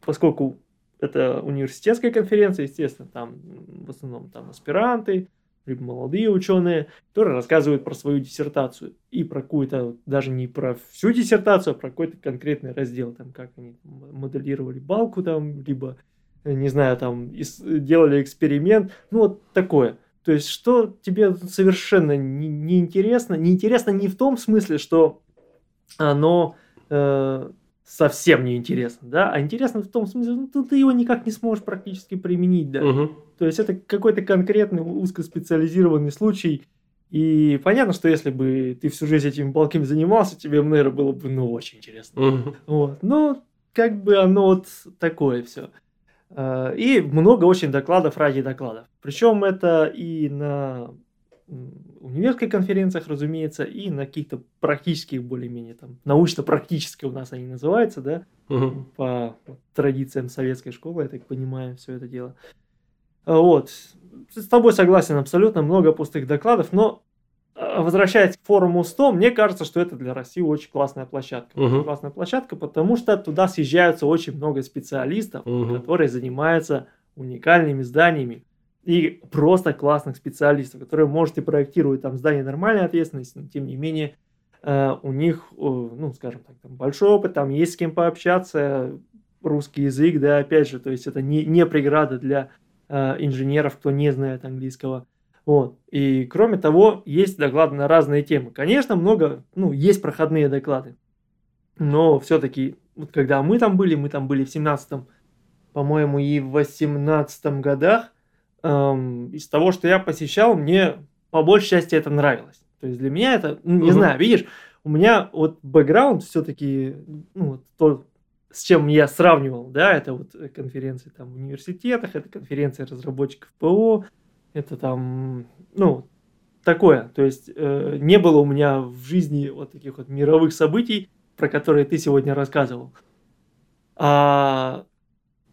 поскольку это университетская конференция, естественно, там в основном там аспиранты, либо молодые ученые, которые рассказывают про свою диссертацию и про какую-то, даже не про всю диссертацию, а про какой-то конкретный раздел, там, как они моделировали балку там, либо не знаю, там, делали эксперимент, ну, вот такое. То есть, что тебе совершенно неинтересно, не неинтересно не в том смысле, что оно э, совсем неинтересно, да, а интересно в том смысле, ну, ты, ты его никак не сможешь практически применить, да. Угу. То есть, это какой-то конкретный узкоспециализированный случай, и понятно, что если бы ты всю жизнь этими балками занимался, тебе, наверное, было бы, ну, очень интересно. Угу. Вот. Но как бы оно вот такое все. Э, и много очень докладов ради докладов. Причем это и на университетских конференциях, разумеется, и на каких-то практических, более-менее там, научно-практических у нас они называются, да, угу. по традициям советской школы, я так понимаю, все это дело. А вот, с тобой согласен абсолютно, много пустых докладов, но возвращаясь к форуму 100, мне кажется, что это для России очень классная площадка. Угу. Классная площадка, потому что туда съезжаются очень много специалистов, угу. которые занимаются уникальными зданиями и просто классных специалистов, которые можете проектировать там здание нормальной ответственности, но тем не менее э, у них, э, ну, скажем так, там большой опыт, там есть с кем пообщаться, русский язык, да, опять же, то есть это не, не преграда для э, инженеров, кто не знает английского. Вот. И кроме того, есть доклады на разные темы. Конечно, много, ну, есть проходные доклады. Но все-таки, вот когда мы там были, мы там были в 17 по-моему, и в 18 годах, эм, из того, что я посещал, мне по большей части это нравилось. То есть для меня это, ну, не угу. знаю, видишь, у меня вот бэкграунд все-таки, ну, то, с чем я сравнивал, да, это вот конференции там в университетах, это конференции разработчиков ПО, это там, ну, такое. То есть э, не было у меня в жизни вот таких вот мировых событий, про которые ты сегодня рассказывал. А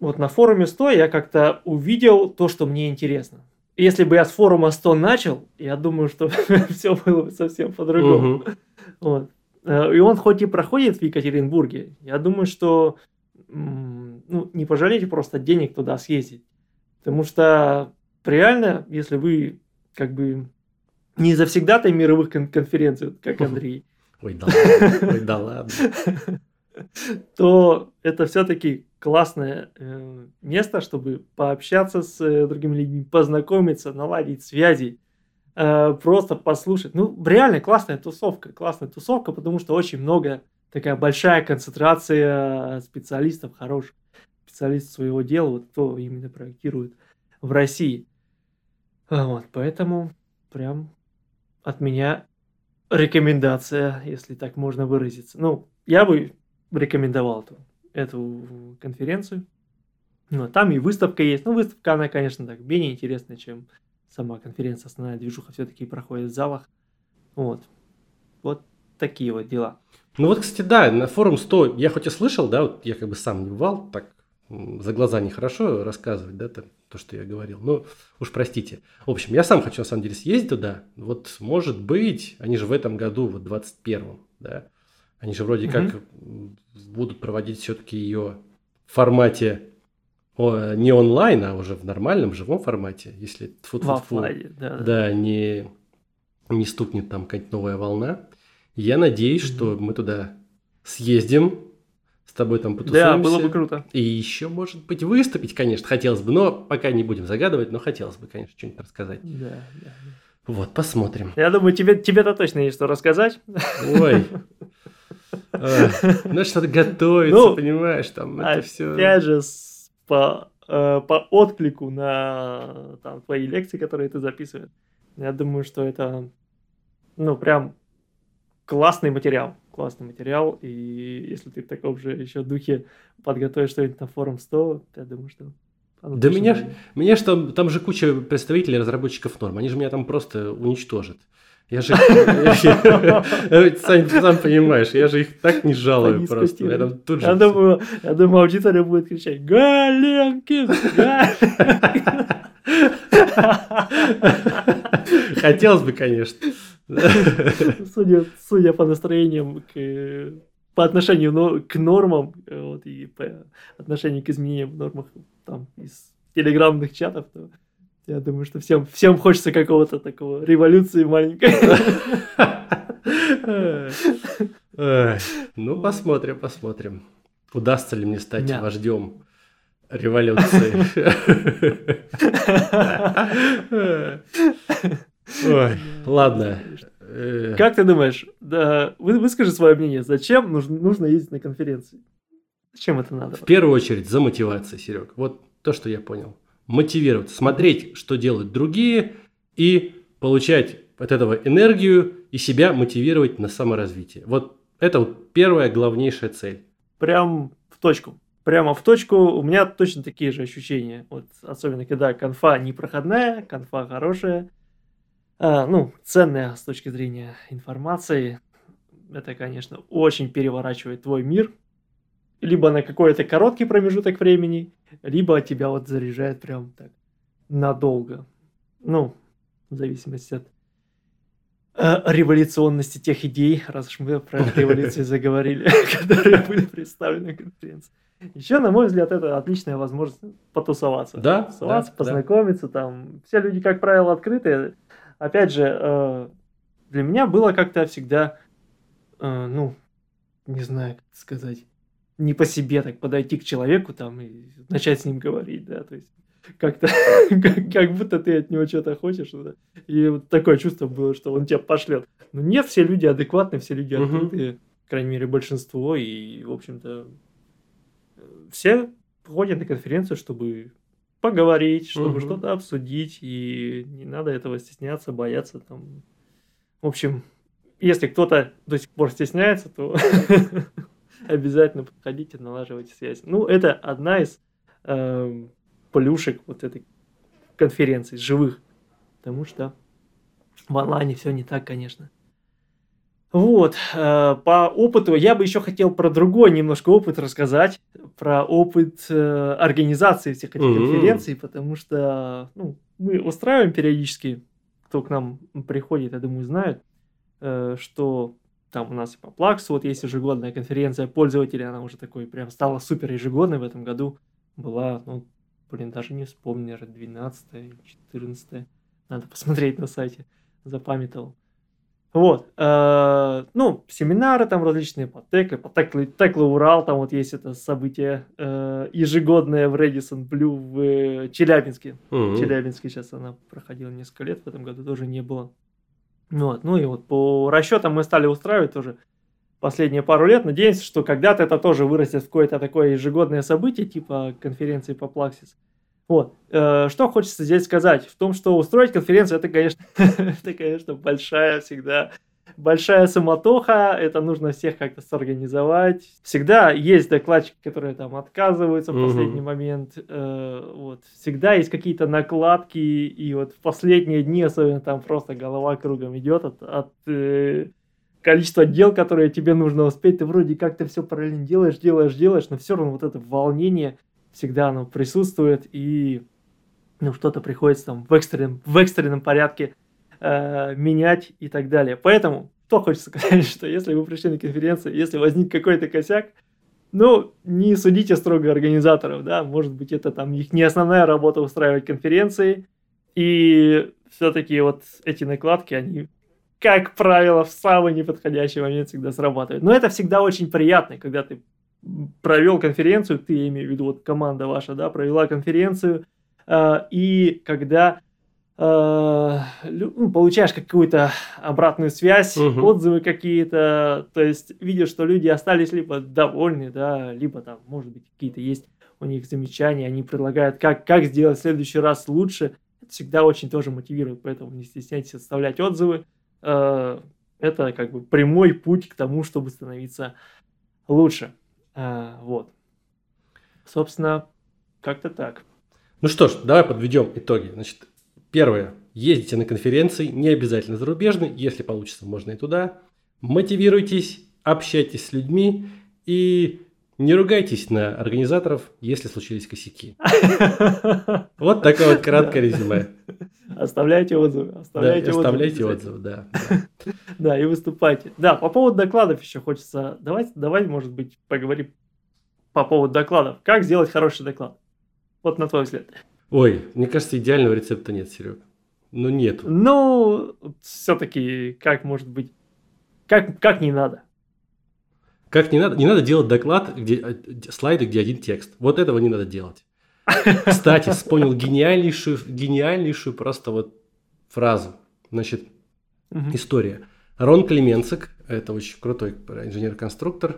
вот на форуме 100 я как-то увидел то, что мне интересно. Если бы я с форума 100 начал, я думаю, что все было бы совсем по-другому. Вот. Э, и он хоть и проходит в Екатеринбурге, я думаю, что ну, не пожалейте просто денег туда съездить. Потому что реально, если вы как бы не завсегдатай мировых кон- конференций, как Андрей. Ой, да ладно. Ой, да ладно. То это все-таки классное э, место, чтобы пообщаться с э, другими людьми, познакомиться, наладить связи, э, просто послушать. Ну, реально классная тусовка, классная тусовка, потому что очень много, такая большая концентрация специалистов хороших, специалистов своего дела, вот кто именно проектирует в России. Вот, поэтому прям от меня рекомендация, если так можно выразиться. Ну, я бы рекомендовал эту, эту конференцию. Ну, там и выставка есть. Ну, выставка, она, конечно, так менее интересная, чем сама конференция. Основная движуха все-таки проходит в залах. Вот. Вот такие вот дела. Ну вот, кстати, да, на форум 100 я хоть и слышал, да, вот я как бы сам не бывал, так за глаза нехорошо рассказывать, да, там, то, что я говорил. Ну, уж простите. В общем, я сам хочу, на самом деле, съездить туда. Вот, может быть, они же в этом году, вот 21-м, да, они же вроде угу. как будут проводить все-таки ее в формате о, не онлайн, а уже в нормальном, живом формате, если тфу -тфу -тфу, да, да, не, не стукнет там какая-то новая волна. Я надеюсь, угу. что мы туда съездим, с тобой там потусуемся. Да, было бы круто. И еще, может быть, выступить, конечно, хотелось бы, но пока не будем загадывать, но хотелось бы, конечно, что-нибудь рассказать. Да, да. Вот, посмотрим. Я думаю, тебе, тебе-то точно есть что рассказать. Ой, ну, что-то готовится, ну, понимаешь, там это все. Опять же, по, э, по отклику на там, твои лекции, которые ты записываешь, я думаю, что это, ну, прям классный материал. Классный материал. И если ты в таком же еще духе подготовишь что-нибудь на форум 100, я думаю, что да меня, меня что там же куча представителей разработчиков норм, они же меня там просто уничтожат. Я же, сам, понимаешь, я же их так не жалую просто. Я, там тут же я, думаю, я думаю, аудитория будет кричать «Галенкин! Хотелось бы, конечно. Судя, судя по настроениям к, по отношению к нормам вот, и по отношению к изменениям в нормах там, из телеграммных чатов, то я думаю, что всем, всем хочется какого-то такого революции маленькой. Ну, посмотрим, посмотрим. Удастся ли мне стать вождем революции. Ой, ладно. Э. Как ты думаешь, да, вы, выскажи свое мнение, зачем нужно, нужно ездить на конференции? Зачем это надо? В первую очередь за мотивацией, Серег. Вот то, что я понял мотивироваться, смотреть, что делают другие и получать от этого энергию и себя мотивировать на саморазвитие. Вот это вот первая главнейшая цель. Прям в точку. Прямо в точку. У меня точно такие же ощущения. Вот особенно когда конфа непроходная, конфа хорошая, а, ну, ценная с точки зрения информации. Это, конечно, очень переворачивает твой мир. Либо на какой-то короткий промежуток времени, либо тебя вот заряжает прям так надолго. Ну, в зависимости от э, революционности тех идей, раз уж мы про революцию заговорили, которые были представлены на конференции. Еще, на мой взгляд, это отличная возможность потусоваться. Да, потусоваться, да, познакомиться. Да. Там все люди, как правило, открытые. Опять же, э, для меня было как-то всегда, э, ну, не знаю, как сказать, не по себе так подойти к человеку там и начать с ним говорить, да, то есть как-то, как, как будто ты от него что-то хочешь, да? и вот такое чувство было, что он тебя пошлет. Но нет, все люди адекватные, все люди открытые, угу. по крайней мере, большинство, и, в общем-то, все ходят на конференцию, чтобы поговорить, чтобы угу. что-то обсудить, и не надо этого стесняться, бояться там. В общем, если кто-то до сих пор стесняется, то обязательно подходите, налаживайте связь. Ну, это одна из э, плюшек вот этой конференции, живых. Потому что в онлайне все не так, конечно. Вот, э, по опыту я бы еще хотел про другой немножко опыт рассказать, про опыт э, организации всех этих mm-hmm. конференций, потому что ну, мы устраиваем периодически, кто к нам приходит, я думаю, знают, э, что там у нас по Плаксу вот есть ежегодная конференция пользователей, она уже такой прям стала супер ежегодной в этом году, была, ну, блин, даже не вспомню, наверное, 12 14 надо посмотреть на сайте, запамятовал. Вот, э, ну, семинары там различные по Текле, по Текле, Текле Урал, там вот есть это событие э, ежегодное в Редисон Блю в э, Челябинске. Mm-hmm. Челябинске сейчас она проходила несколько лет, в этом году тоже не было. Вот, ну и вот по расчетам мы стали устраивать тоже последние пару лет. Надеемся, что когда-то это тоже вырастет в какое-то такое ежегодное событие, типа конференции по Плаксис. Вот. Э, что хочется здесь сказать? В том, что устроить конференцию, это, конечно, это, конечно, большая всегда большая самотоха, это нужно всех как-то сорганизовать. Всегда есть докладчики, которые там отказываются в последний момент. Э, вот. Всегда есть какие-то накладки, и вот в последние дни особенно там просто голова кругом идет от, от э, количества дел, которые тебе нужно успеть. Ты вроде как-то все параллельно делаешь, делаешь, делаешь, но все равно вот это волнение всегда оно присутствует, и ну, что-то приходится там в экстренном, в экстренном порядке э, менять и так далее. Поэтому, что хочется сказать, что если вы пришли на конференцию, если возник какой-то косяк, ну, не судите строго организаторов, да, может быть, это там их не основная работа устраивать конференции, и все-таки вот эти накладки, они, как правило, в самый неподходящий момент всегда срабатывают. Но это всегда очень приятно, когда ты провел конференцию, ты, я имею в виду, вот команда ваша, да, провела конференцию, э, и когда э, ну, получаешь какую-то обратную связь, угу. отзывы какие-то, то есть видишь, что люди остались либо довольны, да, либо там, может быть, какие-то есть у них замечания, они предлагают, как, как сделать в следующий раз лучше, это всегда очень тоже мотивирует, поэтому не стесняйтесь оставлять отзывы, э, это как бы прямой путь к тому, чтобы становиться лучше. А, вот. Собственно, как-то так. Ну что ж, давай подведем итоги. Значит, первое. Ездите на конференции, не обязательно зарубежные, если получится, можно и туда. Мотивируйтесь, общайтесь с людьми и не ругайтесь на организаторов, если случились косяки. Вот такое вот краткое резюме. Оставляйте отзывы. Оставляйте, да, оставляйте отзывы, да. Да, и выступайте. Да, по поводу докладов еще хочется. Давайте, давай, может быть, поговорим по поводу докладов. Как сделать хороший доклад? Вот на твой взгляд. Ой, мне кажется, идеального рецепта нет, Серег. Ну, нет. Ну, все-таки, как может быть? Как, как не надо? Как не надо? Не надо делать доклад, где э, слайды, где один текст. Вот этого не надо делать. Кстати, вспомнил гениальнейшую, гениальнейшую просто вот фразу. Значит, угу. история. Рон Клеменцик, это очень крутой инженер-конструктор.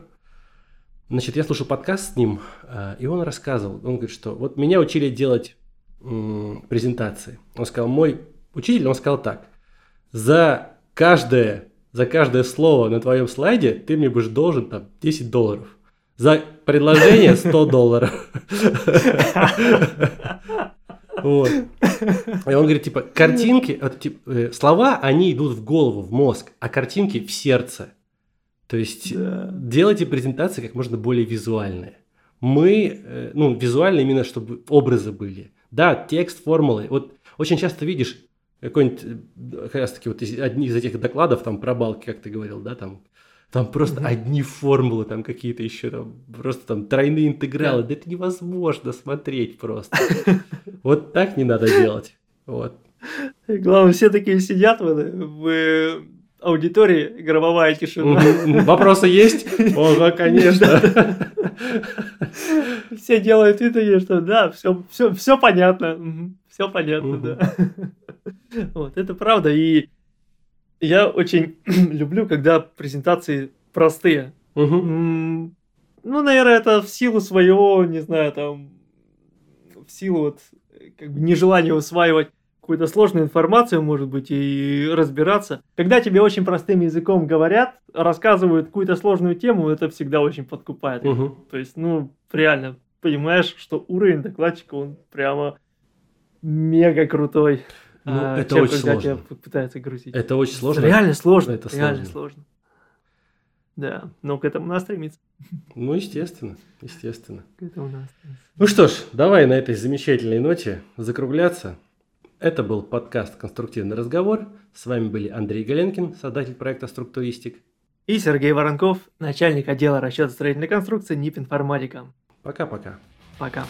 Значит, я слушал подкаст с ним, э, и он рассказывал, он говорит, что вот меня учили делать презентации. Он сказал, мой учитель, он сказал так, за каждое, за каждое слово на твоем слайде ты мне будешь должен там 10 долларов. За предложение 100 долларов. Вот. И он говорит, типа, картинки, вот, типа, э, слова, они идут в голову, в мозг, а картинки в сердце. То есть Да. делайте презентации как можно более визуальные. Мы, э, ну, визуально именно, чтобы образы были. Да, текст, формулы. Вот очень часто видишь какой-нибудь, э, как раз таки, вот из, одни из этих докладов, там, про балки, как ты говорил, да, там, там просто Мгм. одни формулы, там какие-то еще, там, просто там тройные интегралы. Да это невозможно смотреть просто. Вот так не надо делать. Вот. Главное, все такие сидят в, аудитории, гробовая тишина. Вопросы есть? Ого, конечно. Все делают вид, что да, все, все, все понятно. Все понятно, да. Вот, это правда. И я очень люблю, когда презентации простые. М, Ну, наверное, это в силу своего, не знаю, там, в силу вот, как бы нежелания усваивать какую-то сложную информацию, может быть, и разбираться. Когда тебе очень простым языком говорят, рассказывают какую-то сложную тему, это всегда очень подкупает. Мгм. То есть, ну, реально, понимаешь, что уровень докладчика, он прямо мега крутой. Ну, а, это чем очень когда сложно. тебя пытаются грузить. Это очень сложно. Реально сложно. Это реально сложно. сложно. Да, но к этому надо стремиться. Ну, естественно, естественно. К этому надо стремиться. Ну что ж, давай на этой замечательной ноте закругляться. Это был подкаст «Конструктивный разговор». С вами были Андрей Галенкин, создатель проекта «Структуристик». И Сергей Воронков, начальник отдела расчета строительной конструкции НИП Информатика. Пока-пока. Пока.